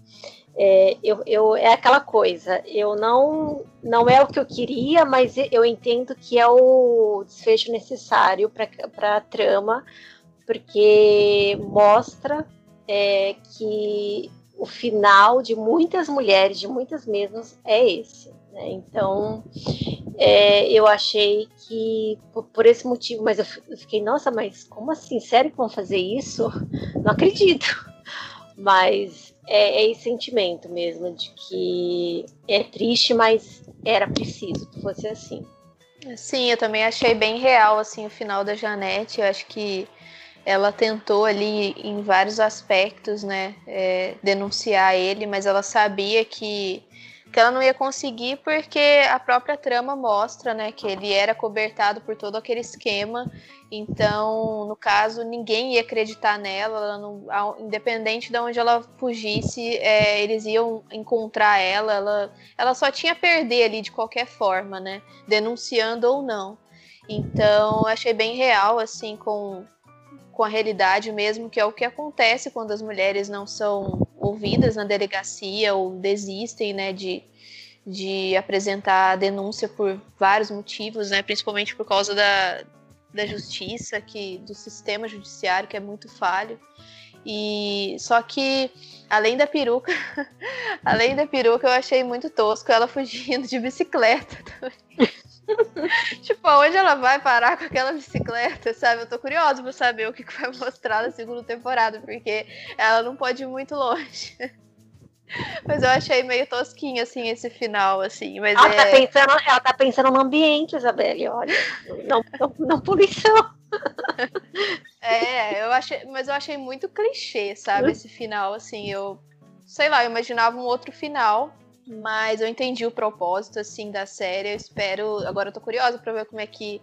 É, eu, eu, é aquela coisa, eu não não é o que eu queria, mas eu entendo que é o desfecho necessário para a trama, porque mostra é, que o final de muitas mulheres, de muitas mesmas, é esse. Né? Então, é, eu achei que por, por, esse motivo, mas eu, eu fiquei, nossa, mas como assim? Sério que vão fazer isso? Não acredito. Mas é, é esse sentimento mesmo de que é triste, mas era preciso que fosse assim. Sim, eu também achei bem real assim o final da Janete. Eu acho que ela tentou ali em vários aspectos, né, é, denunciar ele, mas ela sabia que que ela não ia conseguir porque a própria trama mostra, né, que ele era cobertado por todo aquele esquema. Então, no caso, ninguém ia acreditar nela, não, independente de onde ela fugisse, é, eles iam encontrar ela, ela. Ela só tinha a perder ali de qualquer forma, né, denunciando ou não. Então, achei bem real, assim, com, com a realidade mesmo, que é o que acontece quando as mulheres não são ouvidas na delegacia ou desistem, né, de, de apresentar a denúncia por vários motivos, né, principalmente por causa da, da justiça, que do sistema judiciário que é muito falho. E só que além da peruca, além da peruca, eu achei muito tosco ela fugindo de bicicleta também. tipo, aonde ela vai parar com aquela bicicleta, sabe? Eu tô curiosa pra saber o que vai mostrar na segunda temporada, porque ela não pode ir muito longe. Mas eu achei meio tosquinho, assim, esse final, assim. Mas ela, é... tá pensando, ela tá pensando no ambiente, Isabelle, olha. Não, não, não poluição. É, eu achei, mas eu achei muito clichê, sabe? Esse final, assim, eu. Sei lá, eu imaginava um outro final. Mas eu entendi o propósito, assim, da série. Eu espero. Agora eu tô curiosa pra ver como é que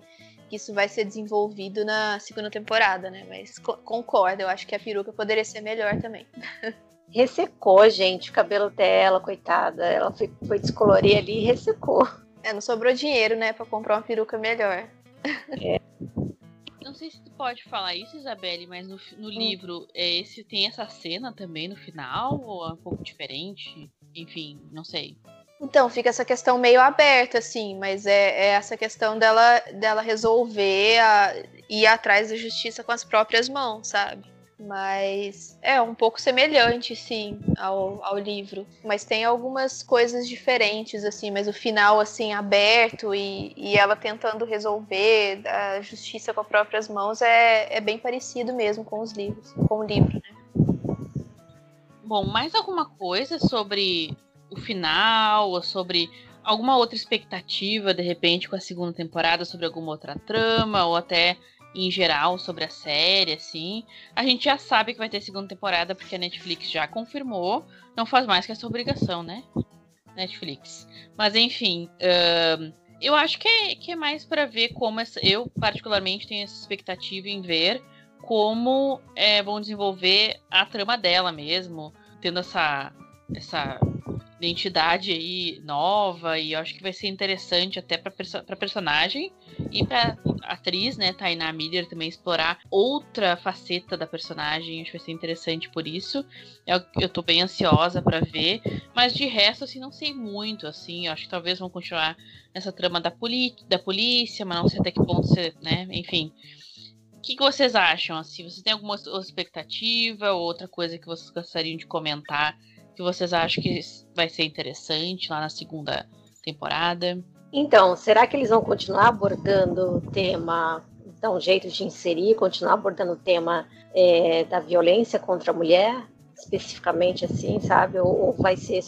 isso vai ser desenvolvido na segunda temporada, né? Mas co concordo, eu acho que a peruca poderia ser melhor também. Ressecou, gente, o cabelo dela, coitada. Ela foi, foi descolorir ali e ressecou. É, não sobrou dinheiro, né, pra comprar uma peruca melhor. É. Não sei se tu pode falar isso, Isabelle, mas no, no hum. livro, é, esse tem essa cena também no final, ou é um pouco diferente? Enfim, não sei. Então, fica essa questão meio aberta, assim, mas é, é essa questão dela, dela resolver a, ir atrás da justiça com as próprias mãos, sabe? Mas é um pouco semelhante, sim, ao, ao livro. Mas tem algumas coisas diferentes, assim, mas o final, assim, aberto e, e ela tentando resolver a justiça com as próprias mãos é, é bem parecido mesmo com os livros, com o livro, né? Bom, mais alguma coisa sobre o final, ou sobre alguma outra expectativa, de repente, com a segunda temporada, sobre alguma outra trama, ou até em geral sobre a série, assim. A gente já sabe que vai ter segunda temporada, porque a Netflix já confirmou. Não faz mais que essa obrigação, né? Netflix. Mas enfim, eu acho que é, que é mais para ver como essa, eu particularmente tenho essa expectativa em ver como é, vão desenvolver a trama dela mesmo, tendo essa, essa identidade aí nova e eu acho que vai ser interessante até para perso personagem e para atriz, né, Tainá Miller também explorar outra faceta da personagem, acho que vai ser interessante por isso. Eu, eu tô bem ansiosa para ver, mas de resto assim não sei muito assim, eu acho que talvez vão continuar nessa trama da, da polícia, mas não sei até que ponto você, né, enfim que, que vocês acham? Assim, vocês têm alguma expectativa ou outra coisa que vocês gostariam de comentar que vocês acham que vai ser interessante lá na segunda temporada? Então, será que eles vão continuar abordando o tema, dar um jeito de inserir, continuar abordando o tema é, da violência contra a mulher, especificamente assim, sabe? Ou, ou vai ser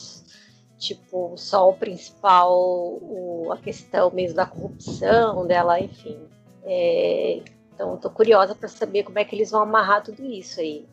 tipo só o principal, o, a questão mesmo da corrupção dela, enfim. É, então, estou curiosa para saber como é que eles vão amarrar tudo isso aí.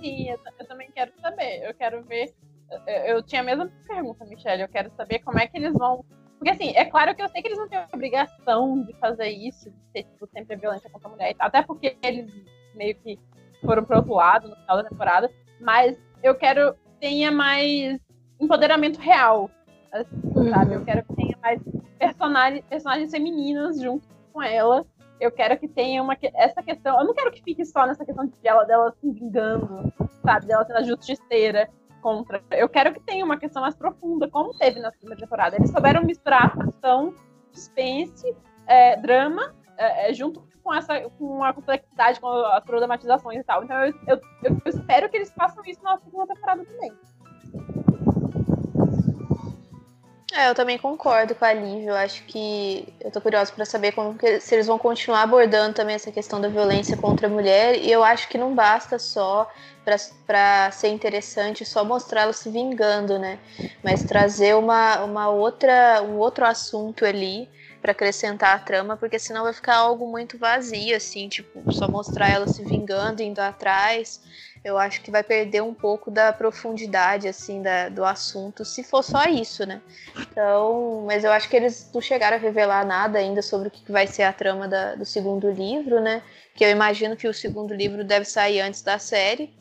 Sim, eu, eu também quero saber. Eu quero ver. Eu, eu, tinha a mesma pergunta, Michelle. Eu quero saber como é que eles vão. Porque, assim, é claro que eu sei que eles não têm obrigação de fazer isso, de ser tipo, sempre violência contra a mulher. Até porque eles meio que foram pro outro lado no final da temporada. Mas eu quero que tenha mais empoderamento real assim, uhum. sabe? Eu quero que tenha mais personagens, personagens femininas junto com ela. Eu quero que tenha uma essa questão. Eu não quero que fique só nessa questão de ela dela se vingando, sabe? Dela sendo a justiceira contra. Eu quero que tenha uma questão mais profunda, como teve na segunda temporada. Eles souberam misturar ação, suspense, é, drama, é, é, junto com essa com a complexidade, com as problematizações e tal. Então eu, eu, eu espero que eles façam isso na segunda temporada também. É, eu também concordo com a Lívia. Eu acho que eu tô curiosa para saber como que, se eles vão continuar abordando também essa questão da violência contra a mulher. E eu acho que não basta só para ser interessante só mostrar ela se vingando, né? Mas trazer uma, uma outra um outro assunto ali para acrescentar a trama, porque senão vai ficar algo muito vazio assim, tipo, só mostrar ela se vingando, indo atrás eu acho que vai perder um pouco da profundidade assim da, do assunto, se for só isso, né? Então, mas eu acho que eles não chegaram a revelar nada ainda sobre o que vai ser a trama da, do segundo livro, né? Que eu imagino que o segundo livro deve sair antes da série.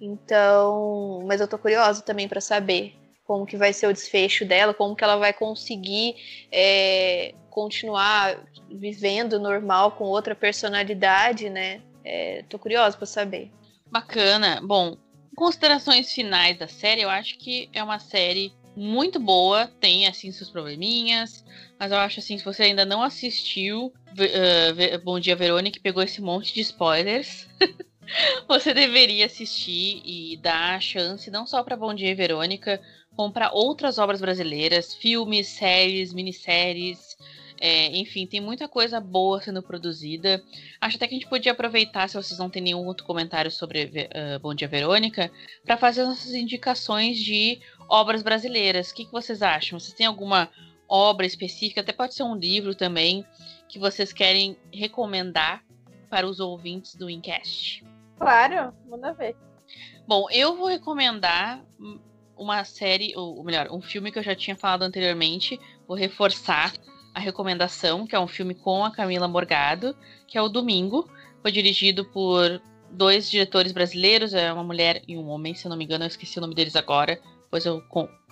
Então, mas eu tô curiosa também para saber como que vai ser o desfecho dela, como que ela vai conseguir é, continuar vivendo normal com outra personalidade, né? É, tô curiosa para saber. Bacana. Bom, considerações finais da série, eu acho que é uma série muito boa, tem assim seus probleminhas, mas eu acho assim, se você ainda não assistiu uh, Bom Dia Verônica, pegou esse monte de spoilers, você deveria assistir e dar a chance não só para Bom Dia Verônica, como para outras obras brasileiras, filmes, séries, minisséries, é, enfim, tem muita coisa boa sendo produzida. Acho até que a gente podia aproveitar, se vocês não têm nenhum outro comentário sobre uh, Bom Dia Verônica, para fazer nossas indicações de obras brasileiras. O que, que vocês acham? Vocês têm alguma obra específica, até pode ser um livro também, que vocês querem recomendar para os ouvintes do Incast? Claro, manda ver. Bom, eu vou recomendar uma série, ou melhor, um filme que eu já tinha falado anteriormente, vou reforçar a recomendação, que é um filme com a Camila Morgado, que é o Domingo. Foi dirigido por dois diretores brasileiros, é uma mulher e um homem, se eu não me engano, eu esqueci o nome deles agora, pois eu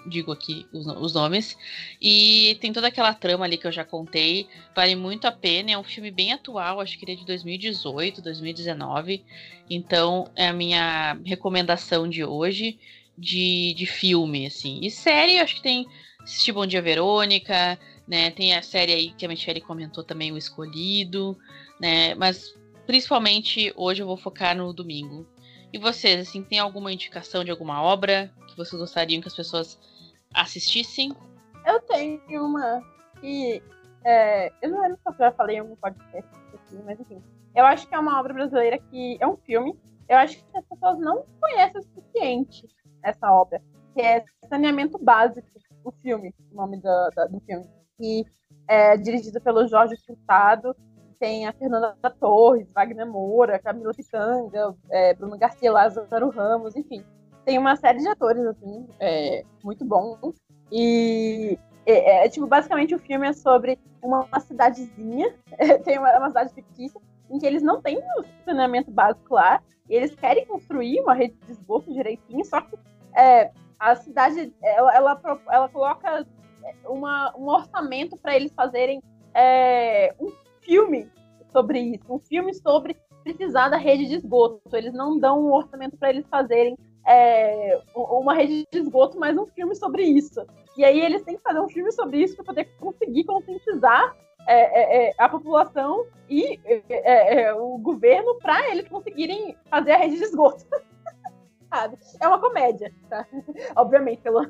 digo aqui os, os, nomes. E tem toda aquela trama ali que eu já contei, vale muito a pena, é um filme bem atual, acho que ele é de 2018, 2019. Então é a minha recomendação de hoje de, de filme, assim. E série, acho que tem Assistir Bom Dia Verônica, né? Tem a série aí que a Michelle comentou também, O Escolhido, né? Mas principalmente hoje eu vou focar no domingo. E vocês, assim, tem alguma indicação de alguma obra que vocês gostariam que as pessoas assistissem? Eu tenho uma que é, eu não lembro se eu já falei em algum podcast aqui, mas enfim. Eu acho que é uma obra brasileira que é um filme. Eu acho que as pessoas não conhecem o suficiente essa obra, que é Saneamento Básico, o filme, o nome do, do, do filme que é dirigida pelo Jorge Furtado. Tem a Fernanda Torres, Wagner Moura, Camila Pitanga, é, Bruno Garcia, Lázaro Ramos, enfim. Tem uma série de atores, assim, é, muito bons. E é, é, tipo, basicamente o filme é sobre uma, uma cidadezinha, tem uma, uma, cidade fictícia, em que eles não têm o saneamento básico lá, e eles querem construir uma rede de esgoto direitinho, só que é, a cidade, ela, ela, ela coloca uma, um orçamento para eles fazerem é, um filme sobre isso, um filme sobre precisar da rede de esgoto. Eles não dão um orçamento para eles fazerem é, uma rede de esgoto, mas um filme sobre isso. E aí eles têm que fazer um filme sobre isso para poder conseguir conscientizar é, é, é a população e é, é, o governo para eles conseguirem fazer a rede de esgoto. é uma comédia, tá? Obviamente, pelo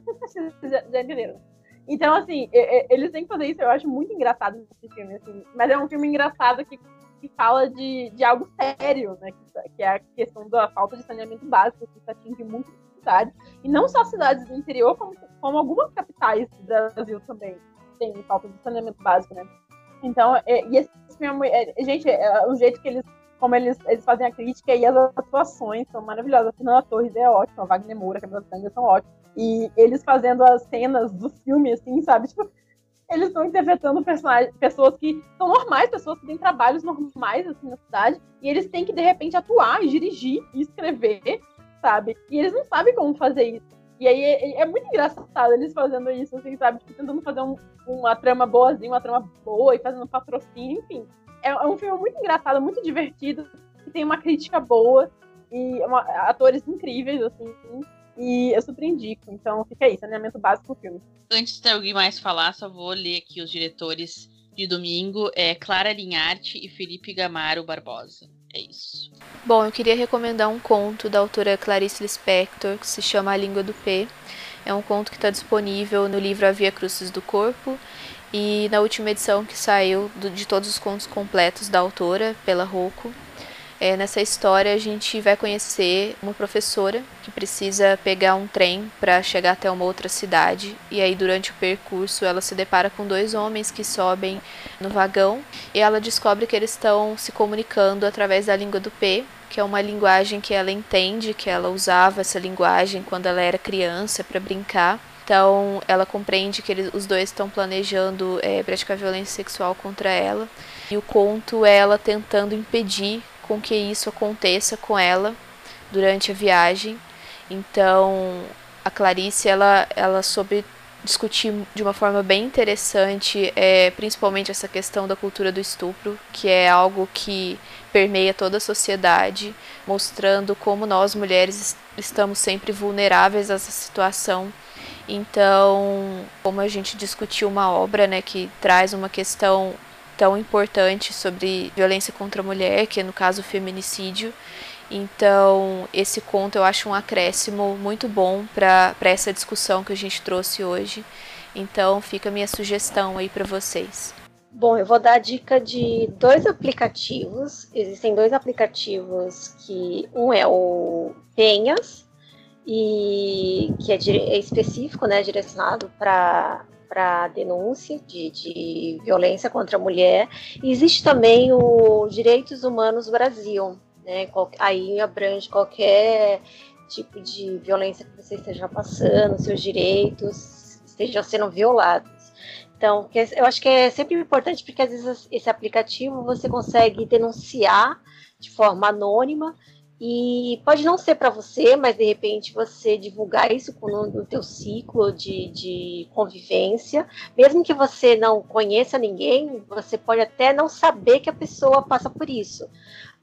já, já entenderam. Então, assim, eles têm que fazer isso, eu acho muito engraçado esse filme, assim. Mas é um filme engraçado que, que fala de, de algo sério, né? Que, que é a questão da falta de saneamento básico, que atinge muitas cidades. E não só cidades do interior, como, como algumas capitais do Brasil também têm falta de saneamento básico, né? Então, é, e esse filme, é, gente, é, o jeito que eles como eles, eles fazem a crítica e as atuações são maravilhosas. A Fernanda Torres é ótima, a Wagner Moura, a Camila Tanga são ótimos. E eles fazendo as cenas do filme, assim, sabe? Tipo, eles estão interpretando pessoas que são normais, pessoas que têm trabalhos normais, assim, na cidade, e eles têm que, de repente, atuar, dirigir e escrever, sabe? E eles não sabem como fazer isso. E aí é, é, muito engraçado eles fazendo isso, assim, sabe? Tipo, tentando fazer um, uma trama boazinha, uma trama boa e fazendo patrocínio, enfim. É, é um filme muito engraçado, muito divertido, que tem uma crítica boa e uma, atores incríveis, assim. E eu super indico. Então fica aí, saneamento básico do filme. Antes de alguém mais falar, só vou ler aqui os diretores de domingo. É Clara Linharte e Felipe Gamaro Barbosa. É isso. Bom, eu queria recomendar um conto da autora Clarice Lispector, que se chama A Língua do P. É um conto que está disponível no livro A Via Crucis do Corpo e na última edição que saiu do, de todos os contos completos da autora, pela Rocco. É, nessa história a gente vai conhecer uma professora que precisa pegar um trem para chegar até uma outra cidade e aí durante o percurso ela se depara com dois homens que sobem no vagão e ela descobre que eles estão se comunicando através da língua do P, que é uma linguagem que ela entende, que ela usava essa linguagem quando ela era criança para brincar. Então ela compreende que eles, os dois estão planejando é, praticar violência sexual contra ela. E o conto é ela tentando impedir com que isso aconteça com ela durante a viagem. Então, a Clarice ela, ela soube discutir de uma forma bem interessante, é, principalmente essa questão da cultura do estupro, que é algo que permeia toda a sociedade, mostrando como nós mulheres estamos sempre vulneráveis a essa situação. Então, como a gente discutiu uma obra, né, que traz uma questão tão importante sobre violência contra a mulher, que é no caso o feminicídio. Então, esse conto eu acho um acréscimo muito bom para essa discussão que a gente trouxe hoje. Então, fica a minha sugestão aí para vocês. Bom, eu vou dar a dica de dois aplicativos. Existem dois aplicativos que um é o Penhas e que é, é específico, né, direcionado para para denúncia de, de, violência contra a mulher. E existe também o Direitos Humanos Brasil, né? Aí abrange qualquer tipo de violência que você esteja passando, seus direitos estejam sendo violados. Então, eu acho que é sempre importante porque às vezes esse aplicativo você consegue denunciar de forma anônima e pode não ser para você, mas de repente você divulgar isso no, no teu ciclo de, de convivência, mesmo que você não conheça ninguém, você pode até não saber que a pessoa passa por isso.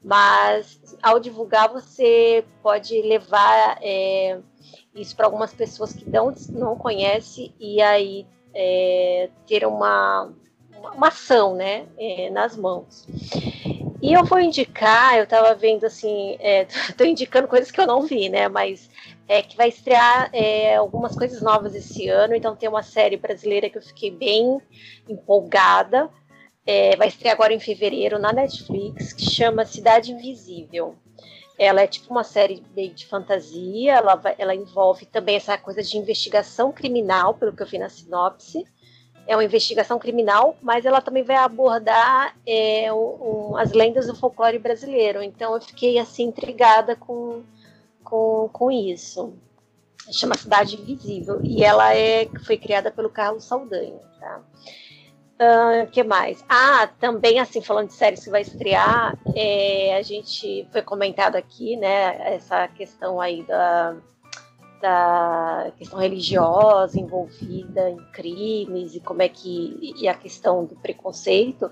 Mas ao divulgar, você pode levar é, isso para algumas pessoas que não, não conhecem e aí é, ter uma, uma ação né, é, nas mãos. E eu vou indicar, eu tava vendo assim, é, tô indicando coisas que eu não vi, né? Mas é que vai estrear é, algumas coisas novas esse ano, então tem uma série brasileira que eu fiquei bem empolgada. É, vai estrear agora em fevereiro na Netflix, que chama Cidade Invisível. Ela é tipo uma série de fantasia, ela, ela envolve também essa coisa de investigação criminal, pelo que eu vi na sinopse é uma investigação criminal, mas ela também vai abordar é, um, as lendas do folclore brasileiro. Então eu fiquei assim intrigada com, com, com isso. Chama Cidade Invisível e ela é foi criada pelo Carlos Saldanha. Tá? Uh, que mais? Ah, também assim falando de séries que vai estrear, é, a gente foi comentado aqui, né? Essa questão aí da da questão religiosa envolvida em crimes e como é que e a questão do preconceito,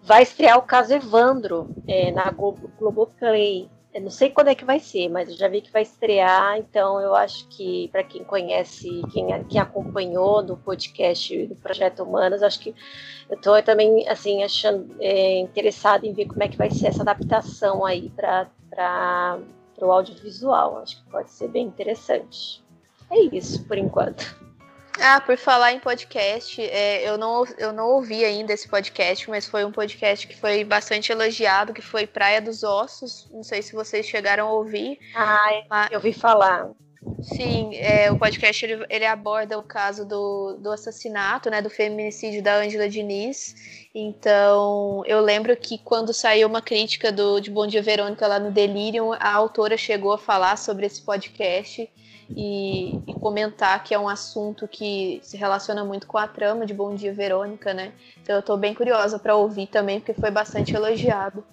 vai estrear o caso Evandro é, na Globo, Globoplay. Eu não sei quando é que vai ser, mas eu já vi que vai estrear, então eu acho que para quem conhece, quem, quem acompanhou no podcast do Projeto Humanos, acho que eu estou também assim achando é, interessado em ver como é que vai ser essa adaptação aí para o audiovisual. Acho que pode ser bem interessante. É isso, por enquanto. Ah, por falar em podcast, é, eu, não, eu não ouvi ainda esse podcast, mas foi um podcast que foi bastante elogiado, que foi Praia dos Ossos. Não sei se vocês chegaram a ouvir. Ah, mas... eu ouvi falar. Sim, é, o podcast ele, ele, aborda o caso do, do assassinato, né, do feminicídio da Ângela Diniz. Então, eu lembro que quando saiu uma crítica do, de Bom Dia Verônica lá no Delirium, a autora chegou a falar sobre esse podcast e, e, comentar que é um assunto que se relaciona muito com a trama de Bom Dia Verônica, né? Então eu tô bem curiosa para ouvir também, porque foi bastante elogiado.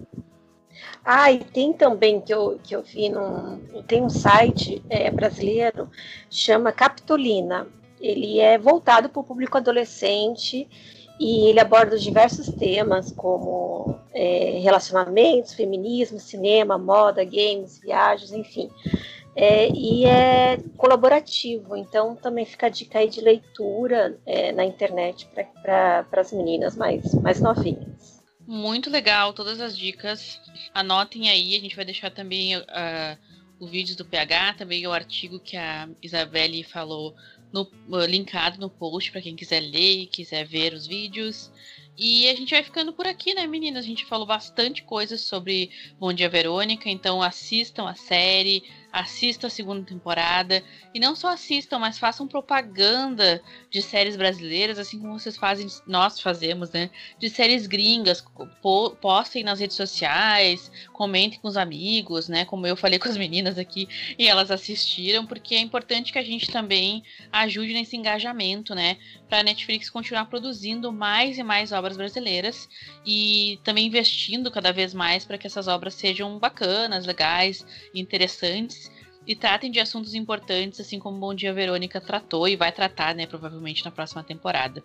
Ah, e tem também que eu, que eu vi num. Tem um site é, brasileiro, chama Capitolina. Ele é voltado para o público adolescente e ele aborda diversos temas como é, relacionamentos, feminismo, cinema, moda, games, viagens, enfim. É, e é colaborativo, então também fica a dica aí de leitura é, na internet para as meninas mais, mais novinhas. Muito legal, todas as dicas. Anotem aí, a gente vai deixar também uh, o vídeo do PH, também o artigo que a Isabelle falou no, uh, linkado no post para quem quiser ler e quiser ver os vídeos. E a gente vai ficando por aqui, né, meninas? A gente falou bastante coisas sobre Bom Dia Verônica, então assistam a série, assistam a segunda temporada. E não só assistam, mas façam propaganda de séries brasileiras, assim como vocês fazem, nós fazemos, né? De séries gringas. Postem nas redes sociais, comentem com os amigos, né? Como eu falei com as meninas aqui e elas assistiram, porque é importante que a gente também ajude nesse engajamento, né? Para a Netflix continuar produzindo mais e mais obras brasileiras e também investindo cada vez mais para que essas obras sejam bacanas, legais, interessantes e tratem de assuntos importantes, assim como Bom Dia Verônica tratou e vai tratar, né, provavelmente na próxima temporada.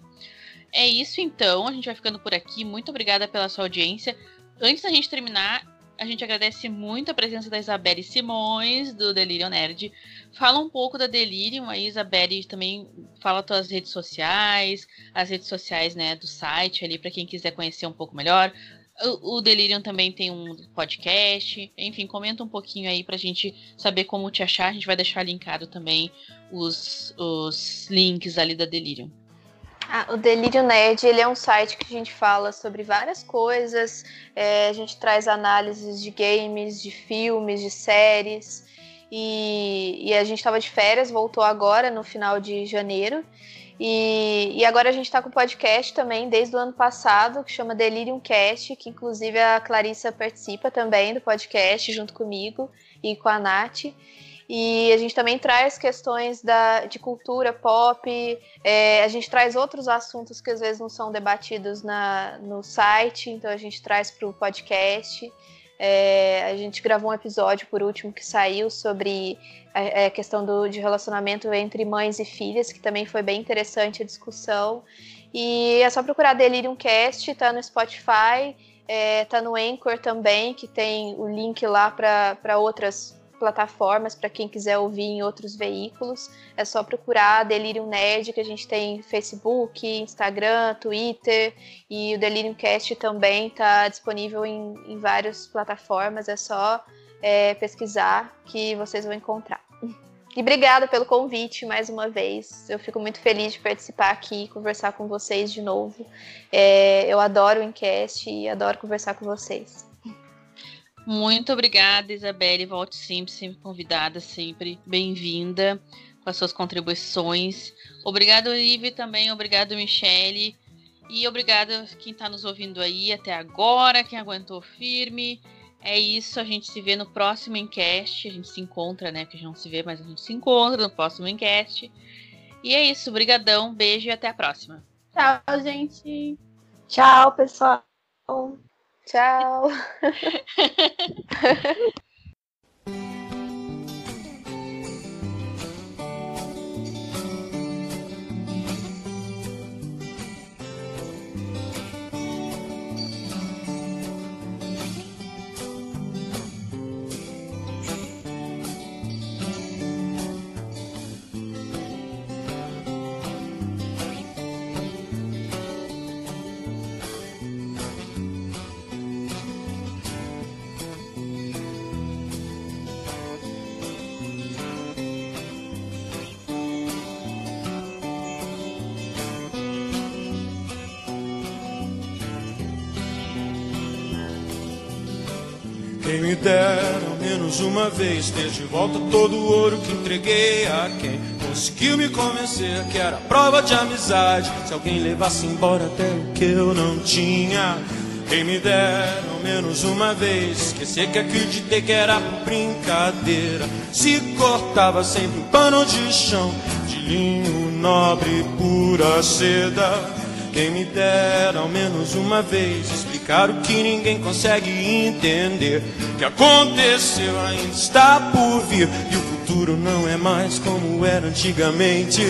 É isso então, a gente vai ficando por aqui. Muito obrigada pela sua audiência. Antes da gente terminar, a gente agradece muito a presença da Isabelle Simões, do Delirium Nerd. Fala um pouco da Delirium, aí, Isabelle, também fala suas redes sociais, as redes sociais, né, do site ali, para quem quiser conhecer um pouco melhor. O, Delirium também tem um podcast. Enfim, comenta um pouquinho aí pra gente saber como te achar. A gente vai deixar linkado também os, os links ali da Delirium. Ah, o Delírio Nerd ele é um site que a gente fala sobre várias coisas. É, a gente traz análises de games, de filmes, de séries. E, e a gente estava de férias, voltou agora no final de janeiro. E, e agora a gente está com podcast também desde o ano passado, que chama Delirium Cast, que inclusive a Clarissa participa também do podcast junto comigo e com a Nath. E a gente também traz questões da, de cultura pop, é, a gente traz outros assuntos que às vezes não são debatidos na, no site, então a gente traz para o podcast. É, a gente gravou um episódio por último que saiu sobre a, a questão do, de relacionamento entre mães e filhas, que também foi bem interessante a discussão. E é só procurar Delirium Cast, tá no Spotify, é, tá no Anchor também, que tem o link lá para outras plataformas para quem quiser ouvir em outros veículos. É só procurar Delirium Nerd, que a gente tem Facebook, Instagram, Twitter e o Delirium Cast também está disponível em, em várias plataformas. É só é, pesquisar que vocês vão encontrar. E obrigada pelo convite mais uma vez. Eu fico muito feliz de participar aqui e conversar com vocês de novo. É, eu adoro o Encast e adoro conversar com vocês. Muito obrigada, Isabelle. Volte sempre, sempre convidada, sempre bem-vinda com as suas contribuições. Obrigado, Ive, também. Obrigado, Michele. E obrigada quem está nos ouvindo aí até agora, quem aguentou firme. É isso, a gente se vê no próximo Encast. A gente se encontra, né? Porque a gente não se vê, mas a gente se encontra no próximo Encast. E é isso, brigadão, beijo e até a próxima. Tchau, gente. Tchau, pessoal. Tchau. menos uma vez ter de volta todo o ouro que entreguei a quem conseguiu me convencer que era prova de amizade. Se alguém levasse embora até o que eu não tinha. Quem me dera ao menos uma vez esquecer que acreditei que era brincadeira. Se cortava sempre um pano de chão de linho nobre, pura seda. Quem me dera ao menos uma vez explicar o que ninguém consegue entender. O que aconteceu ainda está por vir e o futuro não é mais como era antigamente.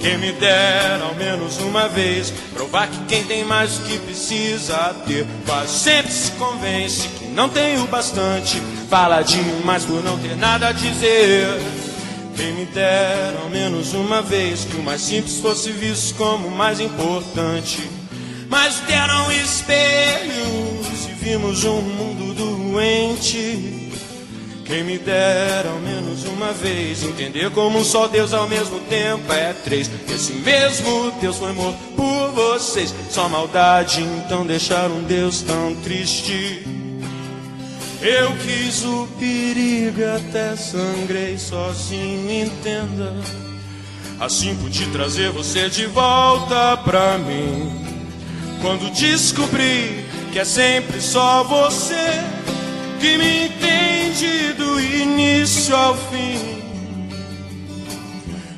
Quem me dera ao menos uma vez provar que quem tem mais do que precisa ter, quase sempre se convence que não tem o bastante. Fala demais por não ter nada a dizer. Quem me dera ao menos uma vez que o mais simples fosse visto como o mais importante. Mas deram espelhos e vimos um mundo doente. Quem me dera ao menos uma vez entender como um só Deus ao mesmo tempo é três. Esse mesmo Deus foi morto por vocês. Só maldade então deixar um Deus tão triste. Eu quis o perigo até sangrei sozinho, entenda. Assim pude trazer você de volta pra mim. Quando descobri que é sempre só você que me entende do início ao fim.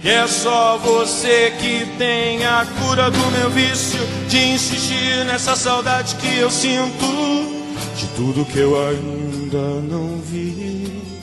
E é só você que tem a cura do meu vício de insistir nessa saudade que eu sinto de tudo que eu ainda não vi.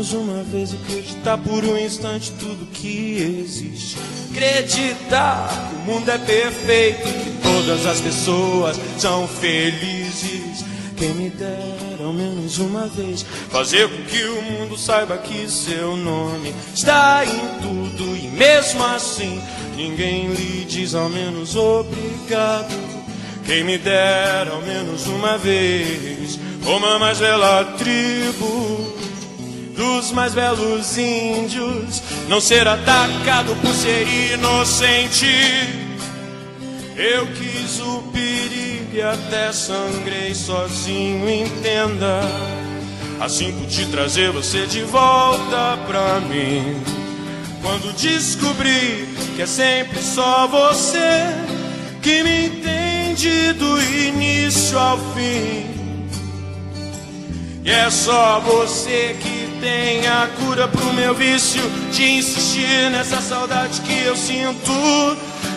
Menos uma vez acreditar por um instante tudo que existe. Acreditar que o mundo é perfeito, que todas as pessoas são felizes. Quem me dera ao menos uma vez fazer com que o mundo saiba que seu nome está em tudo e mesmo assim ninguém lhe diz ao menos obrigado. Quem me dera ao menos uma vez uma mais bela tribo dos mais belos índios, não ser atacado por ser inocente. Eu quis o perigo e até sangrei sozinho, entenda. Assim pude trazer você de volta pra mim. Quando descobri que é sempre só você que me entende do início ao fim. E é só você que tem a cura pro meu vício de insistir nessa saudade que eu sinto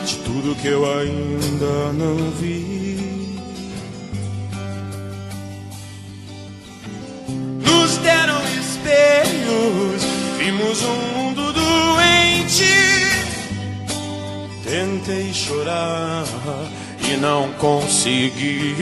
de tudo que eu ainda não vi. Nos deram espelhos, vimos um mundo doente. Tentei chorar e não consegui.